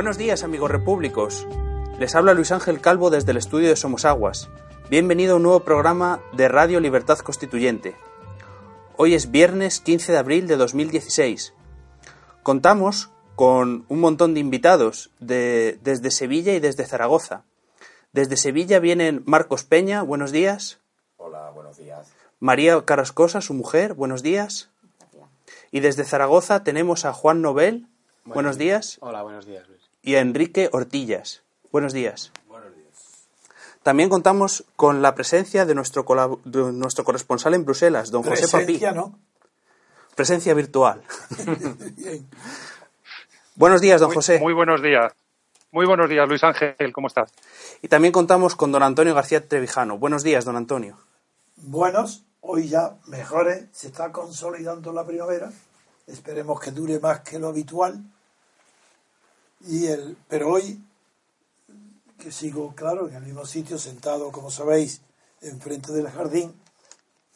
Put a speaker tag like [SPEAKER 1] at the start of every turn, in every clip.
[SPEAKER 1] Buenos días, amigos repúblicos. Les habla Luis Ángel Calvo desde el estudio de Somos Aguas. Bienvenido a un nuevo programa de Radio Libertad Constituyente. Hoy es viernes 15 de abril de 2016. Contamos con un montón de invitados de, desde Sevilla y desde Zaragoza. Desde Sevilla vienen Marcos Peña, buenos días.
[SPEAKER 2] Hola, buenos días.
[SPEAKER 1] María Carrascosa, su mujer, buenos días. Y desde Zaragoza tenemos a Juan Nobel, buenos, días.
[SPEAKER 3] Hola, buenos días, Luis.
[SPEAKER 1] Y a Enrique Ortillas, buenos días.
[SPEAKER 2] Buenos días.
[SPEAKER 1] También contamos con la presencia de nuestro, de nuestro corresponsal en Bruselas, don José Papí.
[SPEAKER 4] Presencia, ¿no?
[SPEAKER 1] Presencia virtual. Buenos días, don
[SPEAKER 5] Muy-
[SPEAKER 1] José.
[SPEAKER 5] Muy buenos días. Muy buenos días, Luis Ángel, ¿cómo estás?
[SPEAKER 1] Y también contamos con don Antonio García Trevijano. Buenos días, don Antonio.
[SPEAKER 4] Buenos, hoy ya mejores, se está consolidando la primavera. Esperemos que dure más que lo habitual. Y el, pero hoy, que sigo, claro, en el mismo sitio, sentado, como sabéis, enfrente del jardín,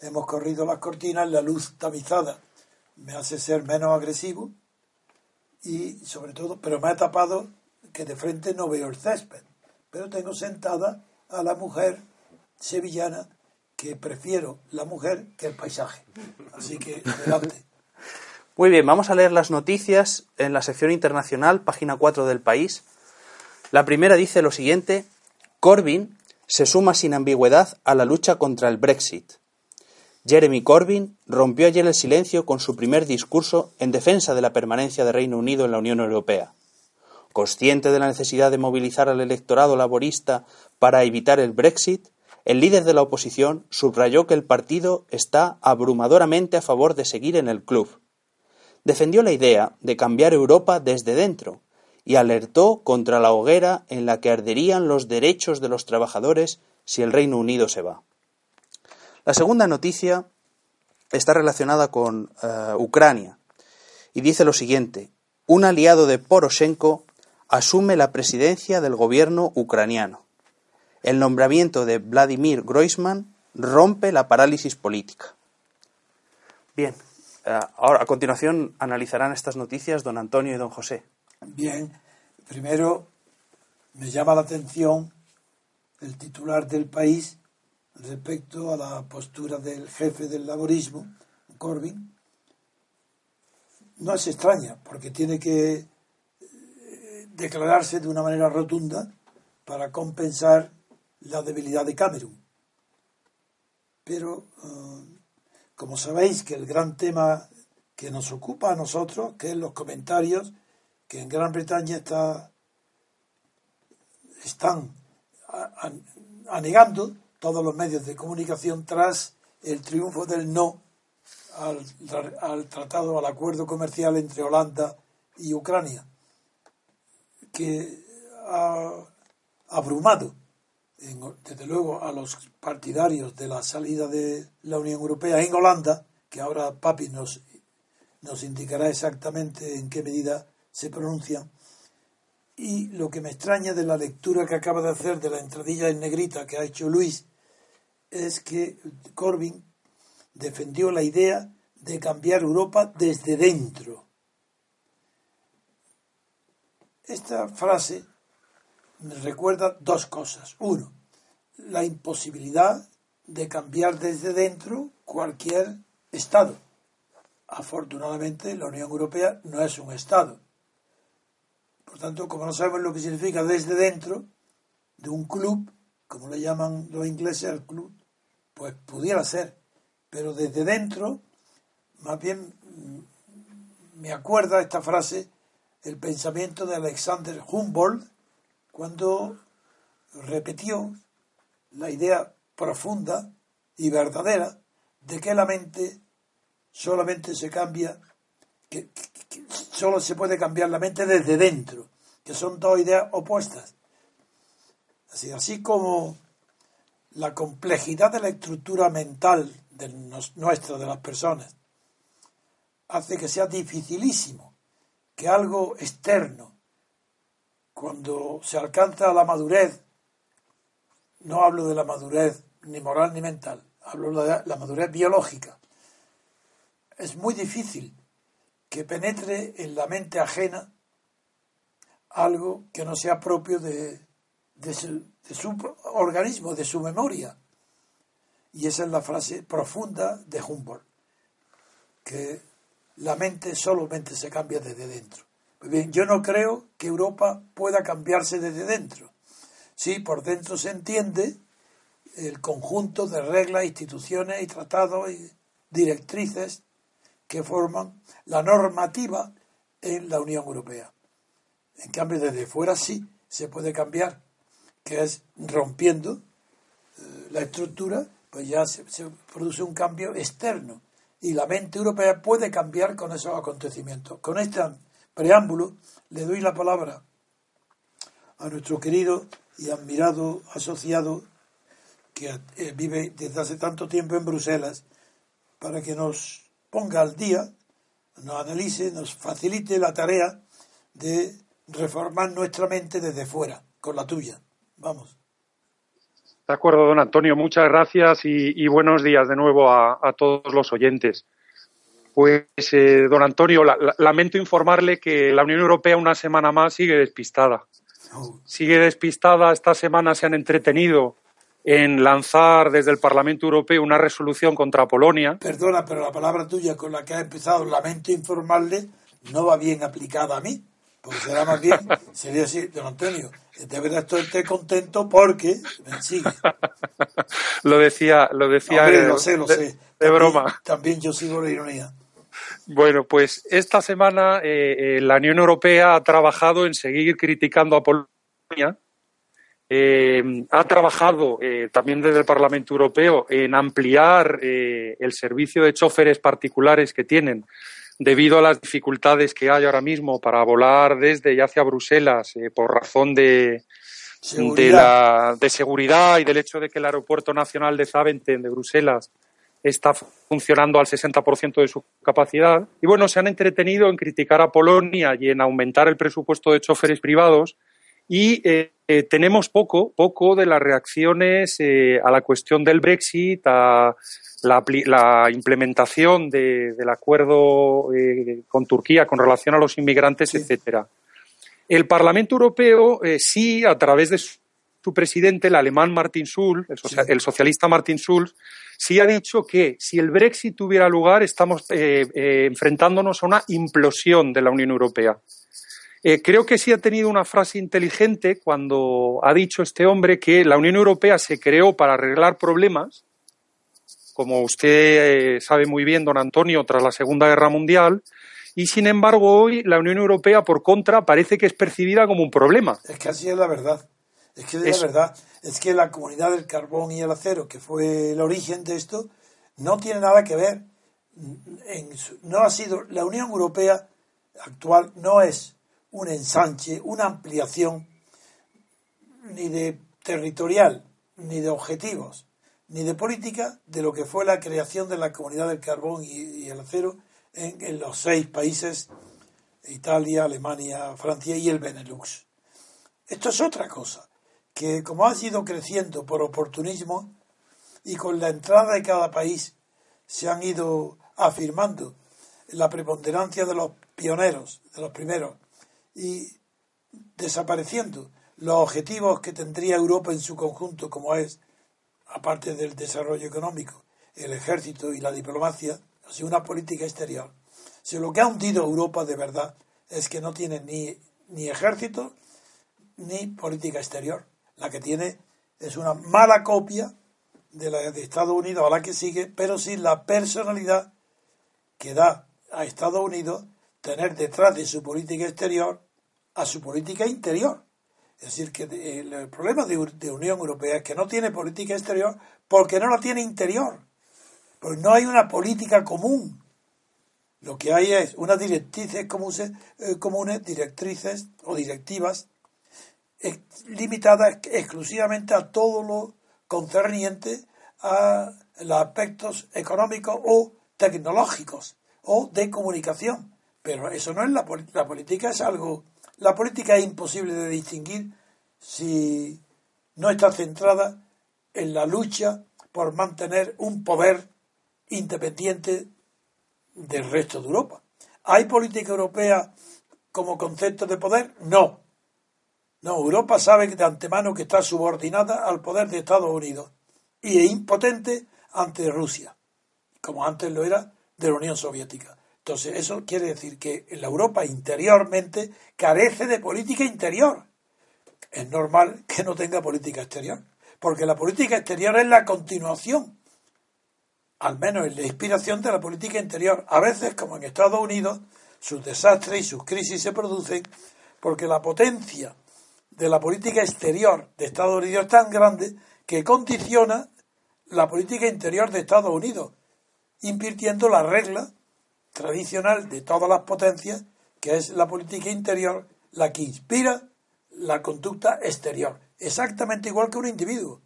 [SPEAKER 4] hemos corrido las cortinas, la luz tamizada me hace ser menos agresivo y sobre todo, pero me ha tapado que de frente no veo el césped, pero tengo sentada a la mujer sevillana que prefiero la mujer que el paisaje. Así que adelante.
[SPEAKER 1] Muy bien, vamos a leer las noticias en la sección internacional, página 4 del país. La primera dice lo siguiente, Corbyn se suma sin ambigüedad a la lucha contra el Brexit. Jeremy Corbyn rompió ayer el silencio con su primer discurso en defensa de la permanencia de Reino Unido en la Unión Europea. Consciente de la necesidad de movilizar al electorado laborista para evitar el Brexit, el líder de la oposición subrayó que el partido está abrumadoramente a favor de seguir en el club. Defendió la idea de cambiar Europa desde dentro y alertó contra la hoguera en la que arderían los derechos de los trabajadores si el Reino Unido se va. La segunda noticia está relacionada con eh, Ucrania y dice lo siguiente: un aliado de Poroshenko asume la presidencia del gobierno ucraniano. El nombramiento de Vladimir Groisman rompe la parálisis política. Bien, ahora a continuación analizarán estas noticias don Antonio y don José.
[SPEAKER 4] Bien, primero me llama la atención el titular del país respecto a la postura del jefe del laborismo, Corbyn. No es extraña, porque tiene que eh, declararse de una manera rotunda para compensar la debilidad de Camerún. Pero, eh, como sabéis que el gran tema que nos ocupa a nosotros, que es los comentarios, que en Gran Bretaña está, están anegando todos los medios de comunicación tras el triunfo del no al tratado, al acuerdo comercial entre Holanda y Ucrania, que ha abrumado, desde luego, a los partidarios de la salida de la Unión Europea en Holanda, que ahora Papi nos, nos indicará exactamente en qué medida se pronuncian. Y lo que me extraña de la lectura que acaba de hacer de la entradilla en negrita que ha hecho Luis es que Corbyn defendió la idea de cambiar Europa desde dentro. Esta frase me recuerda dos cosas. Uno, la imposibilidad de cambiar desde dentro cualquier Estado. Afortunadamente, la Unión Europea no es un Estado. Por tanto, como no sabemos lo que significa desde dentro de un club, como le llaman los ingleses al club, pues pudiera ser. Pero desde dentro, más bien mm, me acuerda esta frase el pensamiento de Alexander Humboldt cuando repitió la idea profunda y verdadera de que la mente solamente se cambia, que solo se puede cambiar la mente desde dentro, que son dos ideas opuestas. Así, así como la complejidad de la estructura mental de nos- nuestra, de las personas, hace que sea dificilísimo que algo externo, cuando se alcanza la madurez, no hablo de la madurez ni moral ni mental, hablo de la, madurez biológica, es muy difícil que penetre en la mente ajena algo que no sea propio de, su, de su organismo, de su memoria. Y esa es la frase profunda de Humboldt, que la mente solamente se cambia desde dentro. Bien, yo no creo que Europa pueda cambiarse desde dentro. Sí, por dentro se entiende el conjunto de reglas, instituciones y tratados y directrices que forman la normativa en la Unión Europea. En cambio, desde fuera sí se puede cambiar, que es rompiendo eh, la estructura, pues ya se, se, produce un cambio externo. Y la mente europea puede cambiar con esos acontecimientos. Con este preámbulo le doy la palabra a nuestro querido y admirado asociado que eh, vive desde hace tanto tiempo en Bruselas, para que nos ponga al día, nos analice, nos facilite la tarea de reformar nuestra mente desde fuera, con la tuya. Vamos.
[SPEAKER 5] De acuerdo, don Antonio, muchas gracias y, buenos días de nuevo a todos los oyentes. Pues, eh, don Antonio, la, la, lamento informarle que la Unión Europea una semana más sigue despistada. Sigue despistada. Esta semana se han entretenido en lanzar desde el Parlamento Europeo una resolución contra Polonia.
[SPEAKER 4] Perdona, pero la palabra tuya con la que ha empezado, lamento informarle, no va bien aplicada a mí. Porque será más bien, sería así, don Antonio, de verdad estoy contento porque me sigue.
[SPEAKER 5] lo decía, lo decía.
[SPEAKER 4] Hombre, lo sé, lo
[SPEAKER 5] de,
[SPEAKER 4] sé.
[SPEAKER 5] De broma.
[SPEAKER 4] También yo sigo la ironía.
[SPEAKER 5] Bueno, pues esta semana eh, eh, la Unión Europea ha trabajado en seguir criticando a Polonia. Eh, ha trabajado eh, también desde el Parlamento Europeo en ampliar eh, el servicio de choferes particulares que tienen debido a las dificultades que hay ahora mismo para volar desde y hacia Bruselas eh, por razón de, seguridad. De, la, de seguridad y del hecho de que el Aeropuerto Nacional de Zaventem de Bruselas está funcionando al 60% de su capacidad. Y bueno, se han entretenido en criticar a Polonia y en aumentar el presupuesto de choferes privados y eh, eh, tenemos poco, poco de las reacciones eh, a la cuestión del Brexit, a la, la implementación de, del acuerdo con Turquía con relación a los inmigrantes, sí. etcétera. El Parlamento Europeo sí, a través de su, su, presidente, el alemán Martin Schulz, el, socialista Martin Schulz, sí ha dicho que si el Brexit tuviera lugar, estamos eh, eh, enfrentándonos a una implosión de la Unión Europea. Eh, creo que sí ha tenido una frase inteligente cuando ha dicho este hombre que la Unión Europea se creó para arreglar problemas como usted eh, sabe muy bien, don Antonio, tras la Segunda Guerra Mundial, y sin embargo hoy la Unión Europea, por contra, parece que es percibida como un problema.
[SPEAKER 4] Es que así es la verdad. Es que es la verdad. Es que la comunidad del carbón y el acero, que fue el origen de esto, no tiene nada que ver. En, no ha sido la Unión Europea actual no es un ensanche, una ampliación ni de territorial ni de objetivos ni de política de lo que fue la creación de la comunidad del carbón y, y el acero en, en, los seis países, Italia, Alemania, Francia y el Benelux. Esto es otra cosa, que como ha sido creciendo por oportunismo y con la entrada de cada país se han ido afirmando la preponderancia de los pioneros, de los primeros, y desapareciendo los objetivos que tendría Europa en su conjunto, como es aparte del desarrollo económico, el ejército y la diplomacia, así una política exterior. Si lo que ha hundido a Europa de verdad es que no tiene ni, ni ejército ni política exterior. La que tiene es una mala copia de la de Estados Unidos a la que sigue, pero sin la personalidad que da a Estados Unidos tener detrás de su política exterior a su política interior. Es decir, que el problema de, de, Unión Europea es que no tiene política exterior porque no la tiene interior. Porque no hay una política común. Lo que hay es unas directrices comunes, eh, comunes directrices o directivas limitadas exclusivamente a todo lo concerniente a los aspectos económicos o tecnológicos o de comunicación. Pero eso no es la, la política, es algo la política es imposible de distinguir si no está centrada en la lucha por mantener un poder independiente del resto de Europa. ¿Hay política europea como concepto de poder? No. No, Europa sabe de antemano que está subordinada al poder de Estados Unidos y es impotente ante Rusia, como antes lo era de la Unión Soviética. Entonces, eso quiere decir que la Europa interiormente carece de política interior. Es normal que no tenga política exterior, porque la política exterior es la continuación, al menos es la inspiración de la política interior. A veces, como en Estados Unidos, sus desastres y sus crisis se producen porque la potencia de la política exterior de Estados Unidos tan grande que condiciona la política interior de Estados Unidos, invirtiendo la regla tradicional de todas las potencias, que es la política interior, la que inspira la conducta exterior, exactamente igual que un individuo.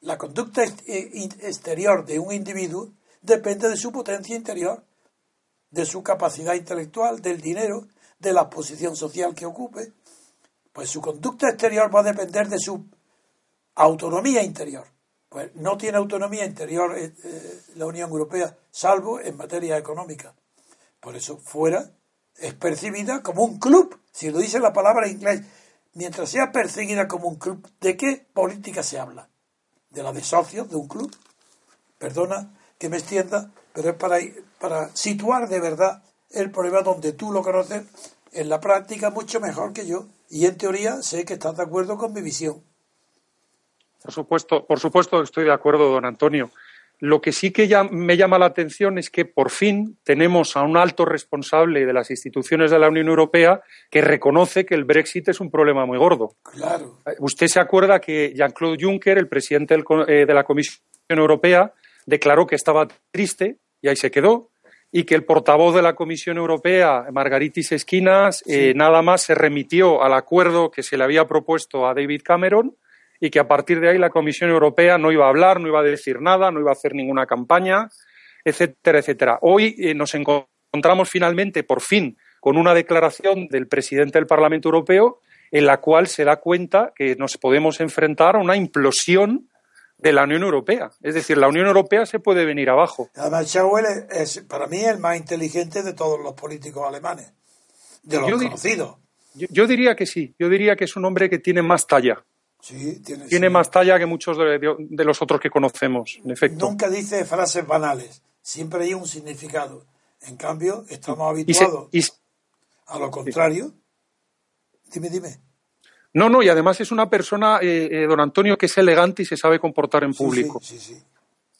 [SPEAKER 4] La conducta eh, exterior de un individuo depende de su potencia interior, de su capacidad intelectual, del dinero, de la posición social que ocupe. Pues su conducta exterior va a depender de su autonomía interior. Pues no tiene autonomía interior eh, eh, la Unión Europea, salvo en materia económica. Por eso fuera es percibida como un club, si lo dice la palabra en inglés, mientras sea perseguida como un club, ¿de qué política se habla? ¿De la de socios de un club? Perdona que me extienda, pero es para, para situar de verdad el problema donde tú lo conoces en la práctica mucho mejor que yo y en teoría sé que estás de acuerdo con mi visión.
[SPEAKER 5] Por supuesto, por supuesto estoy de acuerdo, don Antonio. Lo que sí que ya me llama la atención es que por fin tenemos a un alto responsable de las instituciones de la Unión Europea que reconoce que el Brexit es un problema muy gordo.
[SPEAKER 4] Claro.
[SPEAKER 5] Usted se acuerda que Jean-Claude Juncker, el presidente eh, de la Comisión Europea, declaró que estaba triste y ahí se quedó, y que el portavoz de la Comisión Europea, Margaritis Esquinas, eh, nada más se remitió al acuerdo que se le había propuesto a David Cameron y que a partir de ahí la Comisión Europea no iba a hablar, no iba a decir nada, no iba a hacer ninguna campaña, etcétera, etcétera. Hoy eh, nos encontramos finalmente, por fin, con una declaración del presidente del Parlamento Europeo en la cual se da cuenta que nos podemos enfrentar a una implosión de la Unión Europea. Es decir, la Unión Europea se puede venir abajo.
[SPEAKER 4] Además, Schauel es, para mí, el más inteligente de todos los políticos alemanes, de los conocidos.
[SPEAKER 5] yo, diría que sí, yo diría que es un hombre que tiene más talla tiene, más talla que muchos de, los otros que conocemos, en efecto.
[SPEAKER 4] Nunca dice frases banales, siempre hay un significado. En cambio, estamos habituados a lo contrario. Dime, dime.
[SPEAKER 5] No, no, y además es una persona, eh, eh, don Antonio, que es elegante y se sabe comportar en público.
[SPEAKER 4] Sí, sí,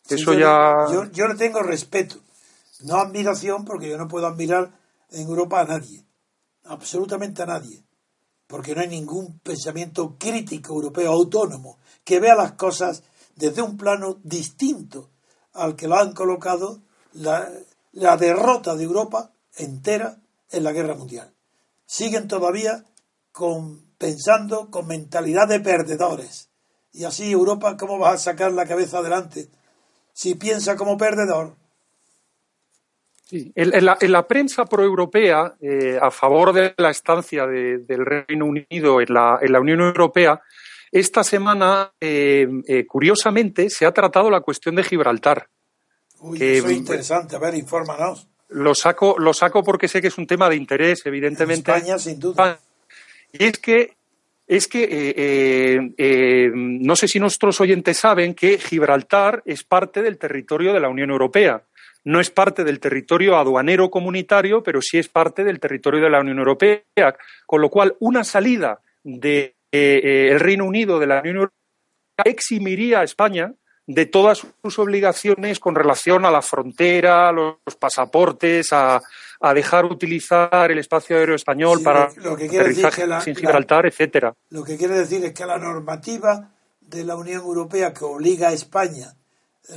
[SPEAKER 5] Eso ya.
[SPEAKER 4] yo, yo le tengo respeto, no admiración, porque yo no puedo admirar en Europa a nadie, absolutamente a nadie porque no hay ningún pensamiento crítico europeo autónomo que vea las cosas desde un plano distinto al que lo han colocado la, derrota de Europa entera en la guerra mundial. Siguen todavía con, pensando con mentalidad de perdedores. Y así Europa, ¿cómo va a sacar la cabeza adelante si piensa como perdedor?
[SPEAKER 5] En, la, prensa proeuropea, eh, a favor de la estancia del Reino Unido en la, Unión Europea, esta semana, eh, eh, curiosamente, se ha tratado la cuestión de Gibraltar.
[SPEAKER 4] Uy, eso es interesante. A ver, infórmanos.
[SPEAKER 5] Lo saco, lo saco porque sé que es un tema de interés, evidentemente.
[SPEAKER 4] En España, sin duda.
[SPEAKER 5] Y es que es que no sé si nuestros oyentes saben que Gibraltar es parte del territorio de la Unión Europea. No es parte del territorio aduanero comunitario, pero sí es parte del territorio de la Unión Europea, con lo cual una salida del de, eh, el Reino Unido de la Unión Europea eximiría a España de todas sus obligaciones con relación a la frontera, a los pasaportes, a, dejar utilizar el espacio aéreo español para
[SPEAKER 4] lo que aterrizaje
[SPEAKER 5] sin Gibraltar, etcétera.
[SPEAKER 4] Lo que quiere decir es que la normativa de la Unión Europea que obliga a España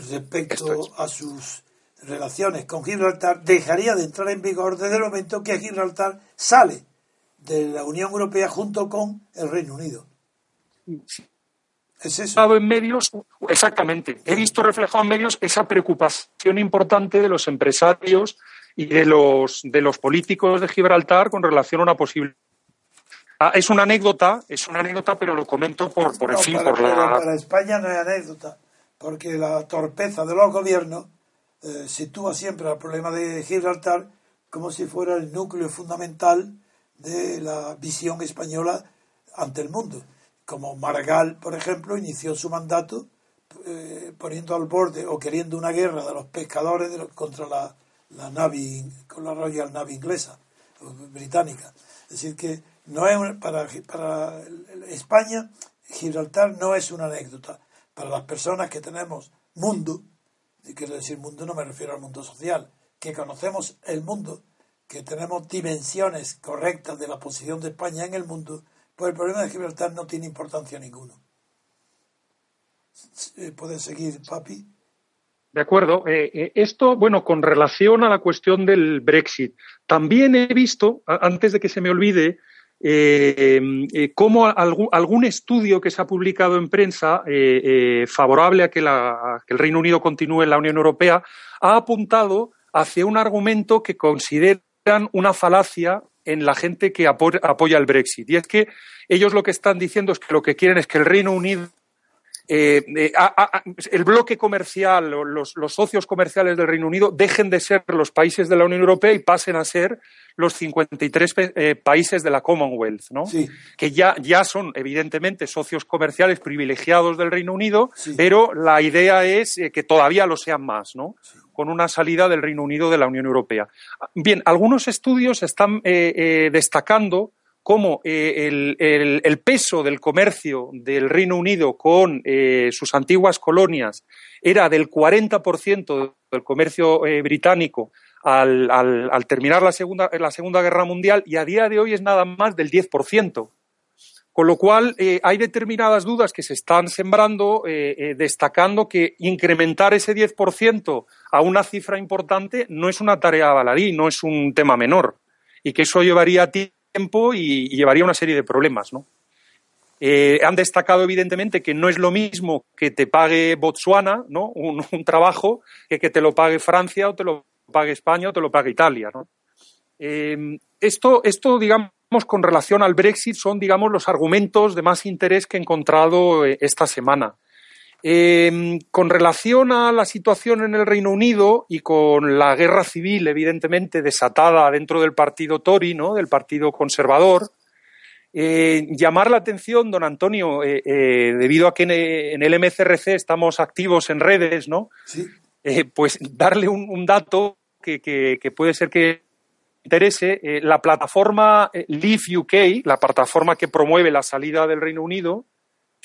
[SPEAKER 4] respecto a sus relaciones con Gibraltar dejaría de entrar en vigor desde el momento que Gibraltar sale de la Unión Europea junto con el Reino Unido.
[SPEAKER 5] ¿Es eso? En medios, exactamente. He visto reflejado en medios esa preocupación importante de los empresarios y de los, de los políticos de Gibraltar con relación a una posible. Ah, es una anécdota, es una anécdota, pero lo comento por, por fin, por la.
[SPEAKER 4] Para España no es anécdota, porque la torpeza de los gobiernos eh, sitúa siempre el problema de Gibraltar como si fuera el núcleo fundamental de la visión española ante el mundo. Como Maragall, por ejemplo, inició su mandato eh, poniendo al borde o queriendo una guerra de los pescadores contra la, la con la Royal Navy inglesa, británica. Es decir, que no es para, para España, Gibraltar no es una anécdota. Para las personas que tenemos mundo, y quiero decir mundo no me refiero al mundo social, que conocemos el mundo, que tenemos dimensiones correctas de la posición de España en el mundo, pues el problema de Gibraltar no tiene importancia ninguna. ¿Puede seguir, papi?
[SPEAKER 5] De acuerdo. Eh, eh, esto, bueno, con relación a la cuestión del Brexit, también he visto, antes de que se me olvide, eh, cómo algún, estudio que se ha publicado en prensa favorable a que, el Reino Unido continúe en la Unión Europea ha apuntado hacia un argumento que consideran una falacia en la gente que apoya el Brexit. Y es que ellos lo que están diciendo es que lo que quieren es que el Reino Unido eh, eh, el bloque comercial, los, los, socios comerciales del Reino Unido dejen de ser los países de la Unión Europea y pasen a ser los 53 eh, países de la Commonwealth, ¿no? Que ya, ya son, evidentemente, socios comerciales privilegiados del Reino Unido, pero la idea es que todavía lo sean más, ¿no? Con una salida del Reino Unido de la Unión Europea. Bien, algunos estudios están destacando cómo eh, el, peso del comercio del Reino Unido con eh, sus antiguas colonias era del 40% del comercio eh, británico al, terminar la segunda, la segunda Guerra Mundial y a día de hoy es nada más del 10%. Con lo cual, hay determinadas dudas que se están sembrando, destacando que incrementar ese 10% a una cifra importante no es una tarea baladí, no es un tema menor, y que eso llevaría a ti y, llevaría una serie de problemas, ¿no? Eh, han destacado evidentemente que no es lo mismo que te pague Botswana, ¿no? Un, trabajo, que que te lo pague Francia o te lo pague España o te lo pague Italia, ¿no? Eh, esto, esto, digamos, con relación al Brexit son, digamos, los argumentos de más interés que he encontrado eh, esta semana. Eh, con relación a la situación en el Reino Unido y con la guerra civil, evidentemente, desatada dentro del partido Tory, ¿no? del partido conservador, eh, llamar la atención, don Antonio, eh, debido a que en, el MCRC estamos activos en redes, ¿no? pues darle un, dato que, que, puede ser que interese. la plataforma Leave UK, la plataforma que promueve la salida del Reino Unido,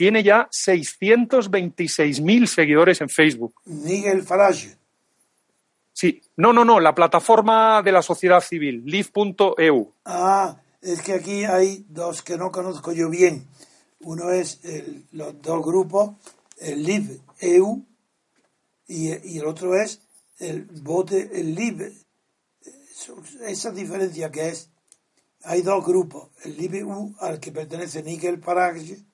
[SPEAKER 5] tiene ya 626.000 seguidores en Facebook.
[SPEAKER 4] Miguel Farage.
[SPEAKER 5] Sí, no, no, no, la plataforma de la sociedad civil, live.eu.
[SPEAKER 4] Ah, es que aquí hay dos que no conozco yo bien. Uno es los dos grupos, el live.eu y, el otro es el bote, el live. Esa diferencia que es, hay dos grupos, el live.eu al que pertenece Nigel Farage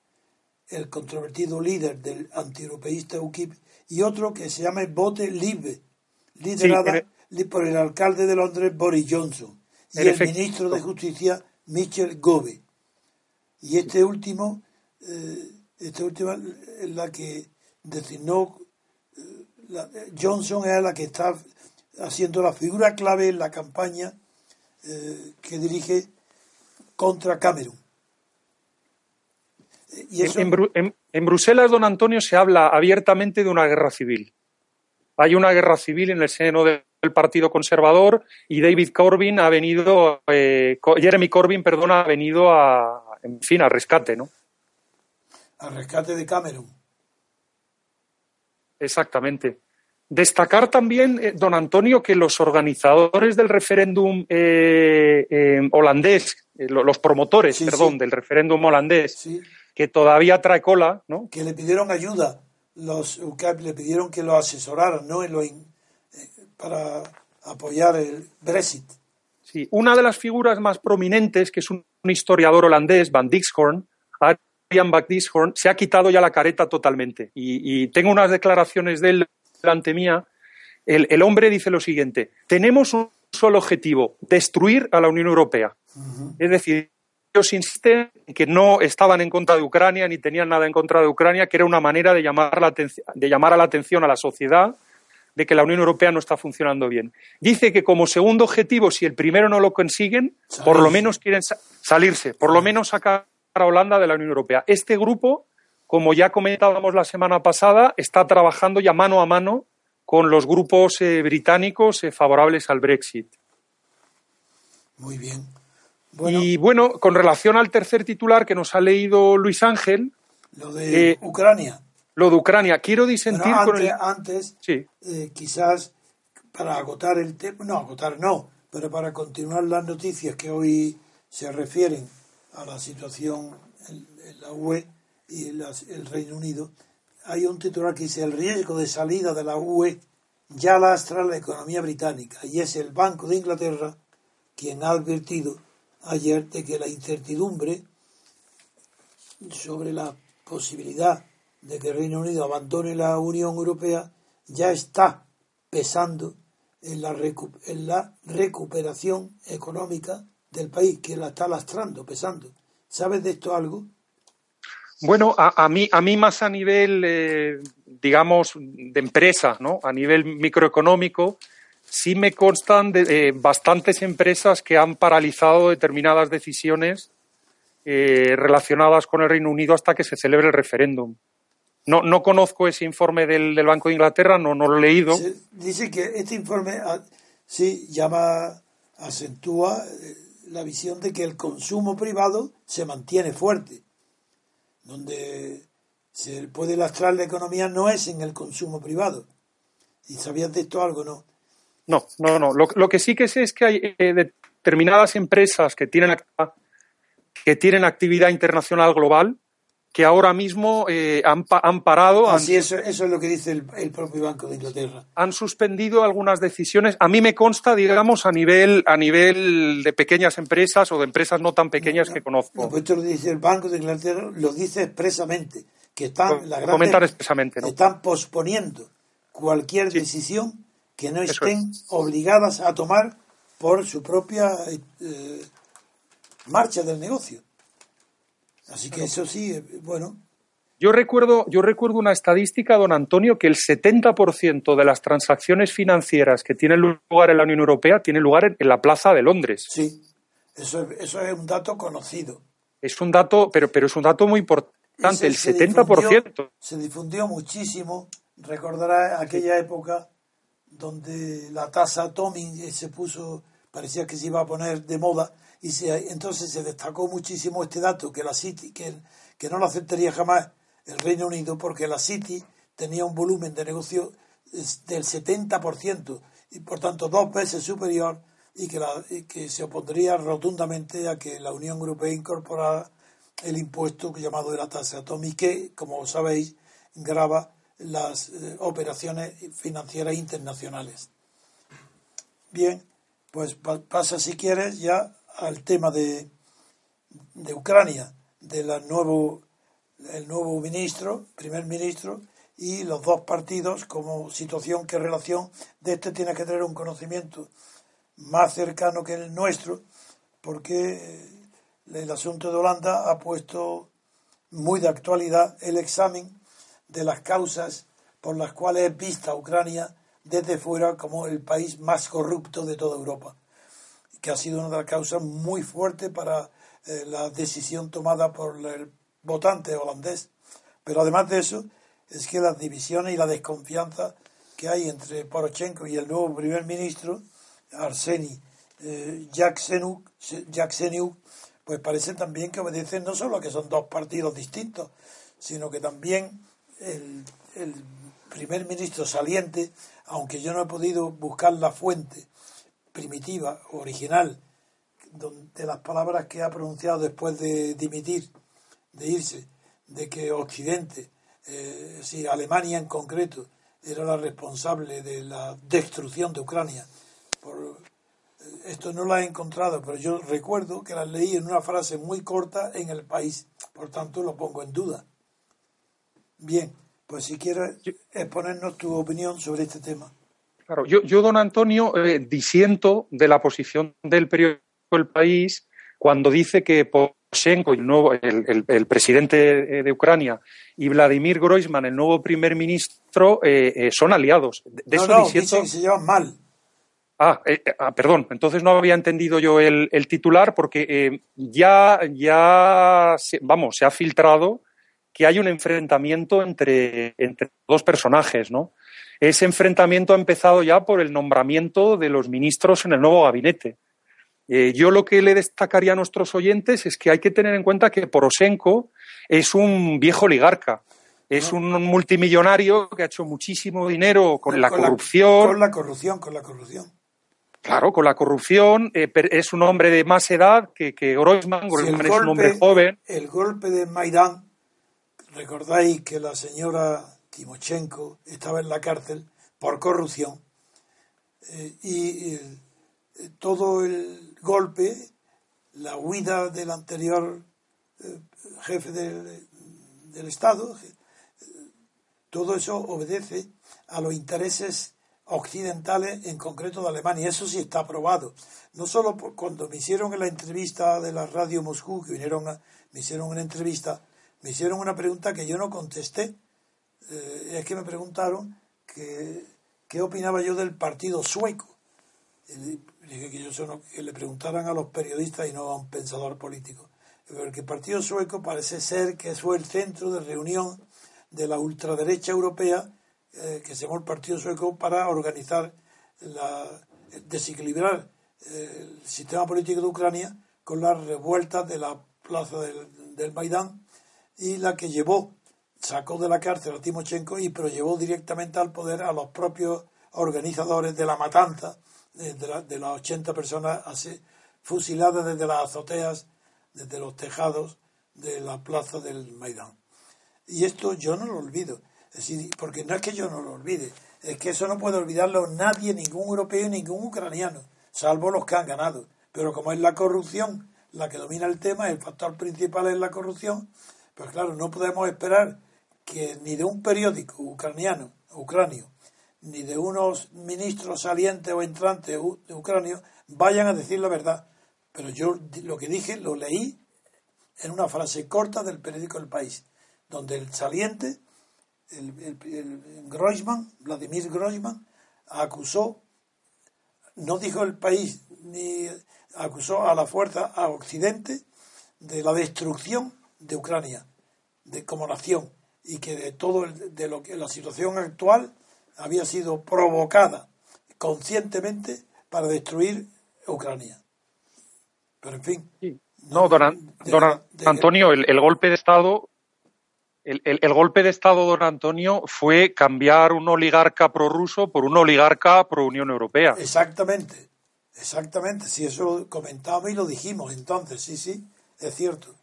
[SPEAKER 4] el controvertido líder del antieuropeísta UKIP, y otro que se llama Bote Libre, liderada por el alcalde de Londres Boris Johnson y el ministro de Justicia Michel Gove. Y este último, eh, este último es la que designó eh, Johnson es la que está haciendo la figura clave en la campaña eh, que dirige contra Cameron
[SPEAKER 5] en, Bruselas, don Antonio, se habla abiertamente de una guerra civil. Hay una guerra civil en el seno del Partido Conservador y David Corbyn ha venido, eh, Jeremy Corbyn, perdona, ha venido a, en fin, al rescate, ¿no?
[SPEAKER 4] Al rescate de Cameron.
[SPEAKER 5] Exactamente. Destacar también, eh, don Antonio, que los organizadores del referéndum eh, holandés, los promotores, perdón, del referéndum holandés, que todavía trae cola, ¿no?
[SPEAKER 4] Que le pidieron ayuda, los UCAP le pidieron que lo asesoraran, ¿no? En lo eh, para apoyar el Brexit.
[SPEAKER 5] Sí, una de las figuras más prominentes, que es un, historiador holandés, Van Dixhorn, Adrian Van Dixhorn, se ha quitado ya la careta totalmente. Y, tengo unas declaraciones de él delante mía. El, hombre dice lo siguiente: tenemos un solo objetivo, destruir a la Unión Europea. Es decir, ellos insisten en que no estaban en contra de Ucrania ni tenían nada en contra de Ucrania, que era una manera de llamar, la de llamar a la atención a la sociedad de que la Unión Europea no está funcionando bien. Dice que como segundo objetivo, si el primero no lo consiguen, por lo menos quieren salirse, por lo menos sacar a Holanda de la Unión Europea. Este grupo, como ya comentábamos la semana pasada, está trabajando ya mano a mano con los grupos eh, británicos eh, favorables al Brexit.
[SPEAKER 4] Muy bien.
[SPEAKER 5] Y bueno, con relación al tercer titular que nos ha leído Luis Ángel.
[SPEAKER 4] Lo de eh, Ucrania.
[SPEAKER 5] Lo de Ucrania. Quiero disentir
[SPEAKER 4] antes,
[SPEAKER 5] con el.
[SPEAKER 4] Antes, quizás para agotar el tema. No, agotar no, pero para continuar las noticias que hoy se refieren a la situación en, la UE y el Reino Unido, hay un titular que dice el riesgo de salida de la UE ya lastra la economía británica y es el Banco de Inglaterra quien ha advertido ayer de que la incertidumbre sobre la posibilidad de que el Reino Unido abandone la Unión Europea ya está pesando en la, recuperación económica del país, que la está lastrando, pesando. ¿Sabes de esto algo?
[SPEAKER 5] Bueno, a, mí, a mí más a nivel, eh, digamos, de empresa, ¿no? A nivel microeconómico, sí me constan de, eh, bastantes empresas que han paralizado determinadas decisiones eh, relacionadas con el Reino Unido hasta que se celebre el referéndum. No, no conozco ese informe del, Banco de Inglaterra, no, no lo he leído.
[SPEAKER 4] dice que este informe ah, sí llama, acentúa la visión de que el consumo privado se mantiene fuerte donde se puede lastrar la economía no es en el consumo privado. ¿Y sabías de esto algo, no?
[SPEAKER 5] No, no, no. Lo, que sí que sé es que hay eh, determinadas empresas que tienen, que tienen actividad internacional global que ahora mismo eh, han, han, parado.
[SPEAKER 4] Así eso, eso es lo que dice el, propio Banco de Inglaterra.
[SPEAKER 5] Han suspendido algunas decisiones. A mí me consta, digamos, a nivel, a nivel de pequeñas empresas o de empresas no tan pequeñas que conozco.
[SPEAKER 4] No, pues esto lo dice el Banco de Inglaterra, lo dice expresamente, que están,
[SPEAKER 5] expresamente, ¿no?
[SPEAKER 4] están posponiendo cualquier decisión que no estén obligadas a tomar por su propia eh, marcha del negocio. Así que eso sí, eh, bueno.
[SPEAKER 5] Yo recuerdo, yo recuerdo una estadística, don Antonio, que el 70% de las transacciones financieras que tienen lugar en la Unión Europea tienen lugar en, la Plaza de Londres.
[SPEAKER 4] Sí, eso, eso es un dato conocido.
[SPEAKER 5] Es un dato, pero, pero es un dato muy importante, el 70%.
[SPEAKER 4] se difundió muchísimo, recordará aquella época donde la tasa Tommy se puso, parecía que se iba a poner de moda y entonces se destacó muchísimo este dato, que la City, que, que no lo aceptaría jamás el Reino Unido, porque la City tenía un volumen de negocio del 70% y por tanto dos veces superior y que, la, que se opondría rotundamente a que la Unión Europea incorporara el impuesto llamado de la tasa Tommy, que, como sabéis, grava las eh, operaciones financieras internacionales. Bien, pues pasa si quieres ya al tema de, de Ucrania, del nuevo, el nuevo ministro, primer ministro, y los dos partidos como situación que relación de este tiene que tener un conocimiento más cercano que el nuestro, porque el asunto de Holanda ha puesto muy de actualidad el examen de las causas por las cuales es vista Ucrania desde fuera como el país más corrupto de toda Europa que ha sido una de las causas muy fuertes para eh, la decisión tomada por el votante holandés. Pero además de eso, es que las divisiones y la desconfianza que hay entre Poroshenko y el nuevo primer ministro, Arseni eh, pues parece también que obedecen no solo a que son dos partidos distintos, sino que también el, primer ministro saliente, aunque yo no he podido buscar la fuente primitiva, original, de las palabras que ha pronunciado después de dimitir, de irse, de que Occidente, eh, si Alemania en concreto, era la responsable de la destrucción de Ucrania. Por, eh, esto no lo he encontrado, pero yo recuerdo que las leí en una frase muy corta en el país, por tanto lo pongo en duda. Bien, pues si quieres exponernos tu opinión sobre este tema.
[SPEAKER 5] Claro, yo, yo don Antonio, eh, disiento de la posición del periódico El País cuando dice que Poroshenko, el, nuevo, el, presidente de Ucrania, y Vladimir Groisman, el nuevo primer ministro, eh, eh, son aliados.
[SPEAKER 4] De no, eso no, diciendo... que se llevan mal.
[SPEAKER 5] Ah, eh, eh, ah, perdón, entonces no había entendido yo el, titular porque eh, ya, ya vamos, se ha filtrado que hay un enfrentamiento entre, entre dos personajes, ¿no? Ese enfrentamiento ha empezado ya por el nombramiento de los ministros en el nuevo gabinete. yo lo que le destacaría a nuestros oyentes es que hay que tener en cuenta que Poroshenko es un viejo oligarca, es un multimillonario que ha hecho muchísimo dinero con, la corrupción.
[SPEAKER 4] con la corrupción, con la corrupción.
[SPEAKER 5] Claro, con la corrupción. Eh, es un hombre de más edad que, que Groisman. es un hombre joven.
[SPEAKER 4] El golpe de Maidán, recordáis que la señora Timochenko estaba en la cárcel por corrupción. Eh, y eh, todo el golpe, la huida del anterior jefe del, del Estado, todo eso obedece a los intereses occidentales, en concreto de Alemania. Eso sí está aprobado. No solo cuando me hicieron la entrevista de la radio Moscú, que vinieron me hicieron una entrevista, me hicieron una pregunta que yo no contesté. Eh, es que me preguntaron que, qué opinaba yo del partido sueco. dije que, yo que le preguntaran a los periodistas y no a un pensador político. Porque el partido sueco parece ser que fue el centro de reunión de la ultraderecha europea eh, que se llamó el Partido Sueco para organizar, la, desequilibrar eh, el sistema político de Ucrania con las revueltas de la plaza del Maidán y la que llevó, sacó de la cárcel a Timochenko y pero llevó directamente al poder a los propios organizadores de la matanza de, de las 80 personas así, fusiladas desde las azoteas, desde los tejados de la plaza del Maidán. Y esto yo no lo olvido porque no es que yo no lo olvide, es que eso no puede olvidarlo nadie, ningún europeo, ningún ucraniano, salvo los que han ganado. Pero como es la corrupción la que domina el tema, el factor principal es la corrupción, pues claro, no podemos esperar que ni de un periódico ucraniano, ucranio, ni de unos ministros salientes o entrantes de ucranios vayan a decir la verdad. Pero yo lo que dije lo leí en una frase corta del periódico El País, donde el saliente el, el, Groisman, Vladimir Groisman, acusó, no dijo el país, ni acusó a la fuerza, a Occidente, de la destrucción de Ucrania, de como nación, y que de todo de lo que la situación actual había sido provocada conscientemente para destruir Ucrania. Pero en fin.
[SPEAKER 5] No, don, Antonio, el, golpe de Estado el, golpe de Estado, don Antonio, fue cambiar un oligarca prorruso por un oligarca pro Unión Europea.
[SPEAKER 4] Exactamente, exactamente. Si eso lo comentamos y lo dijimos entonces, sí, sí, es cierto.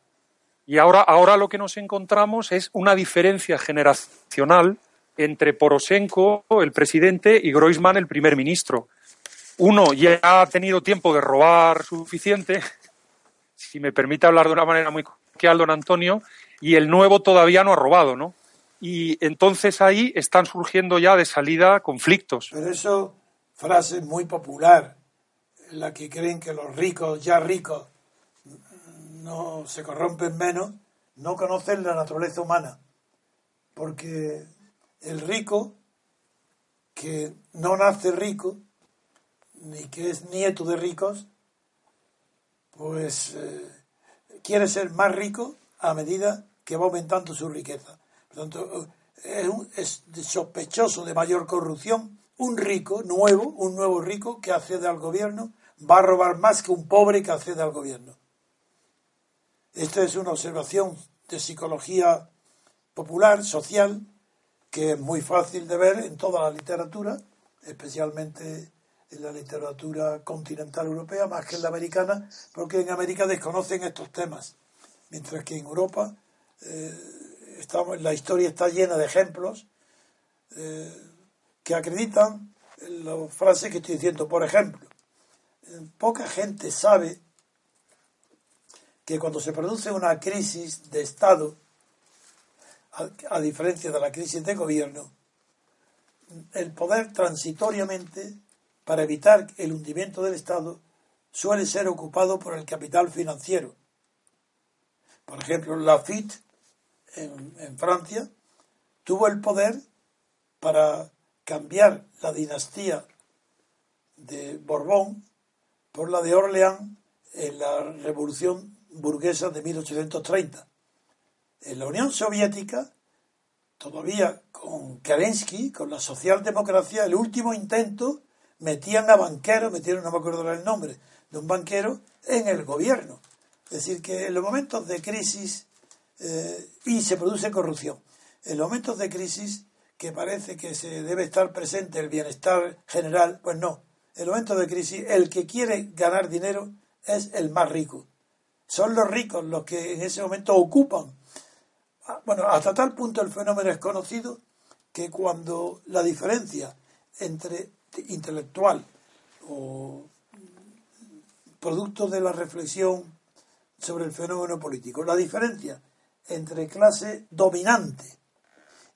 [SPEAKER 5] Y ahora, ahora lo que nos encontramos es una diferencia generacional entre Poroshenko, el presidente, y Groisman, el primer ministro. Uno ya ha tenido tiempo de robar suficiente, si me permite hablar de una manera muy coloquial, don Antonio, y el nuevo todavía no ha robado, ¿no? Y entonces ahí están surgiendo ya de salida conflictos.
[SPEAKER 4] Pero eso, frase muy popular, la que creen que los ricos, ya ricos, no se corrompen menos, no conocen la naturaleza humana. Porque el rico, que no nace rico, ni que es nieto de ricos, pues eh, quiere ser más rico a medida que va aumentando su riqueza. Por tanto, es, sospechoso de mayor corrupción un rico nuevo, un nuevo rico que accede al gobierno, va a robar más que un pobre que accede al gobierno. Esta es una observación de psicología popular, social, que es muy fácil de ver en toda la literatura, especialmente en la literatura continental europea, más que en la americana, porque en América desconocen estos temas mientras que en Europa eh, estamos, la historia está llena de ejemplos eh, que acreditan la frase que estoy diciendo. Por ejemplo, eh, poca gente sabe que cuando se produce una crisis de Estado, a, diferencia de la crisis de gobierno, el poder transitoriamente, para evitar el hundimiento del Estado, suele ser ocupado por el capital financiero. Por ejemplo, Lafitte en, en Francia tuvo el poder para cambiar la dinastía de Borbón por la de Orleans en la Revolución Burguesa de 1830. En la Unión Soviética, todavía con Kerensky, con la socialdemocracia, el último intento, metían a banqueros, metieron, no me acuerdo el nombre, de un banquero en el gobierno. Es decir, que en los momentos de crisis eh, y se produce corrupción. En los momentos de crisis que parece que se debe estar presente el bienestar general, pues no. En los momentos de crisis, el que quiere ganar dinero es el más rico. Son los ricos los que en ese momento ocupan. Ah, bueno, hasta tal punto el fenómeno es conocido que cuando la diferencia entre intelectual o producto de la reflexión sobre el fenómeno político, la diferencia entre clase dominante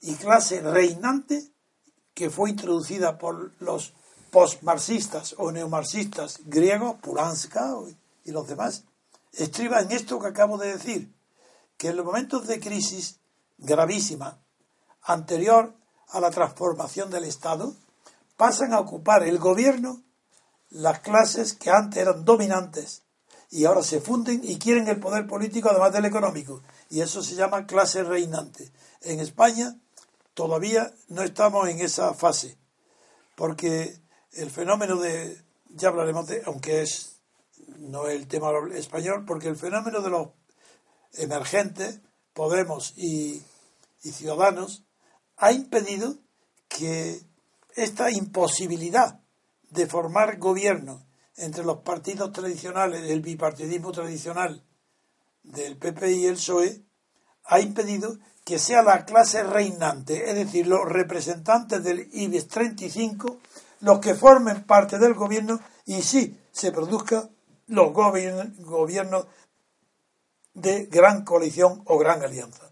[SPEAKER 4] y clase reinante que fue introducida por los postmarxistas o neomarxistas griegos, Pulanska y los demás, estriba en esto que acabo de decir, que en los momentos de crisis gravísima anterior a la transformación del Estado, pasan a ocupar el gobierno las clases que antes eran dominantes y ahora se funden y quieren el poder político además del económico. Y eso se llama clase reinante. En España todavía no estamos en esa fase, porque el fenómeno de, ya hablaremos de, aunque es no el tema español, porque el fenómeno de los emergentes, Podemos y, Ciudadanos, ha impedido que esta imposibilidad de formar gobierno entre los partidos tradicionales, el bipartidismo tradicional del PP y el PSOE, ha impedido que sea la clase reinante, es decir, los representantes del IBEX 35, los que formen parte del gobierno y sí se produzca los gobiernos de gran coalición o gran alianza.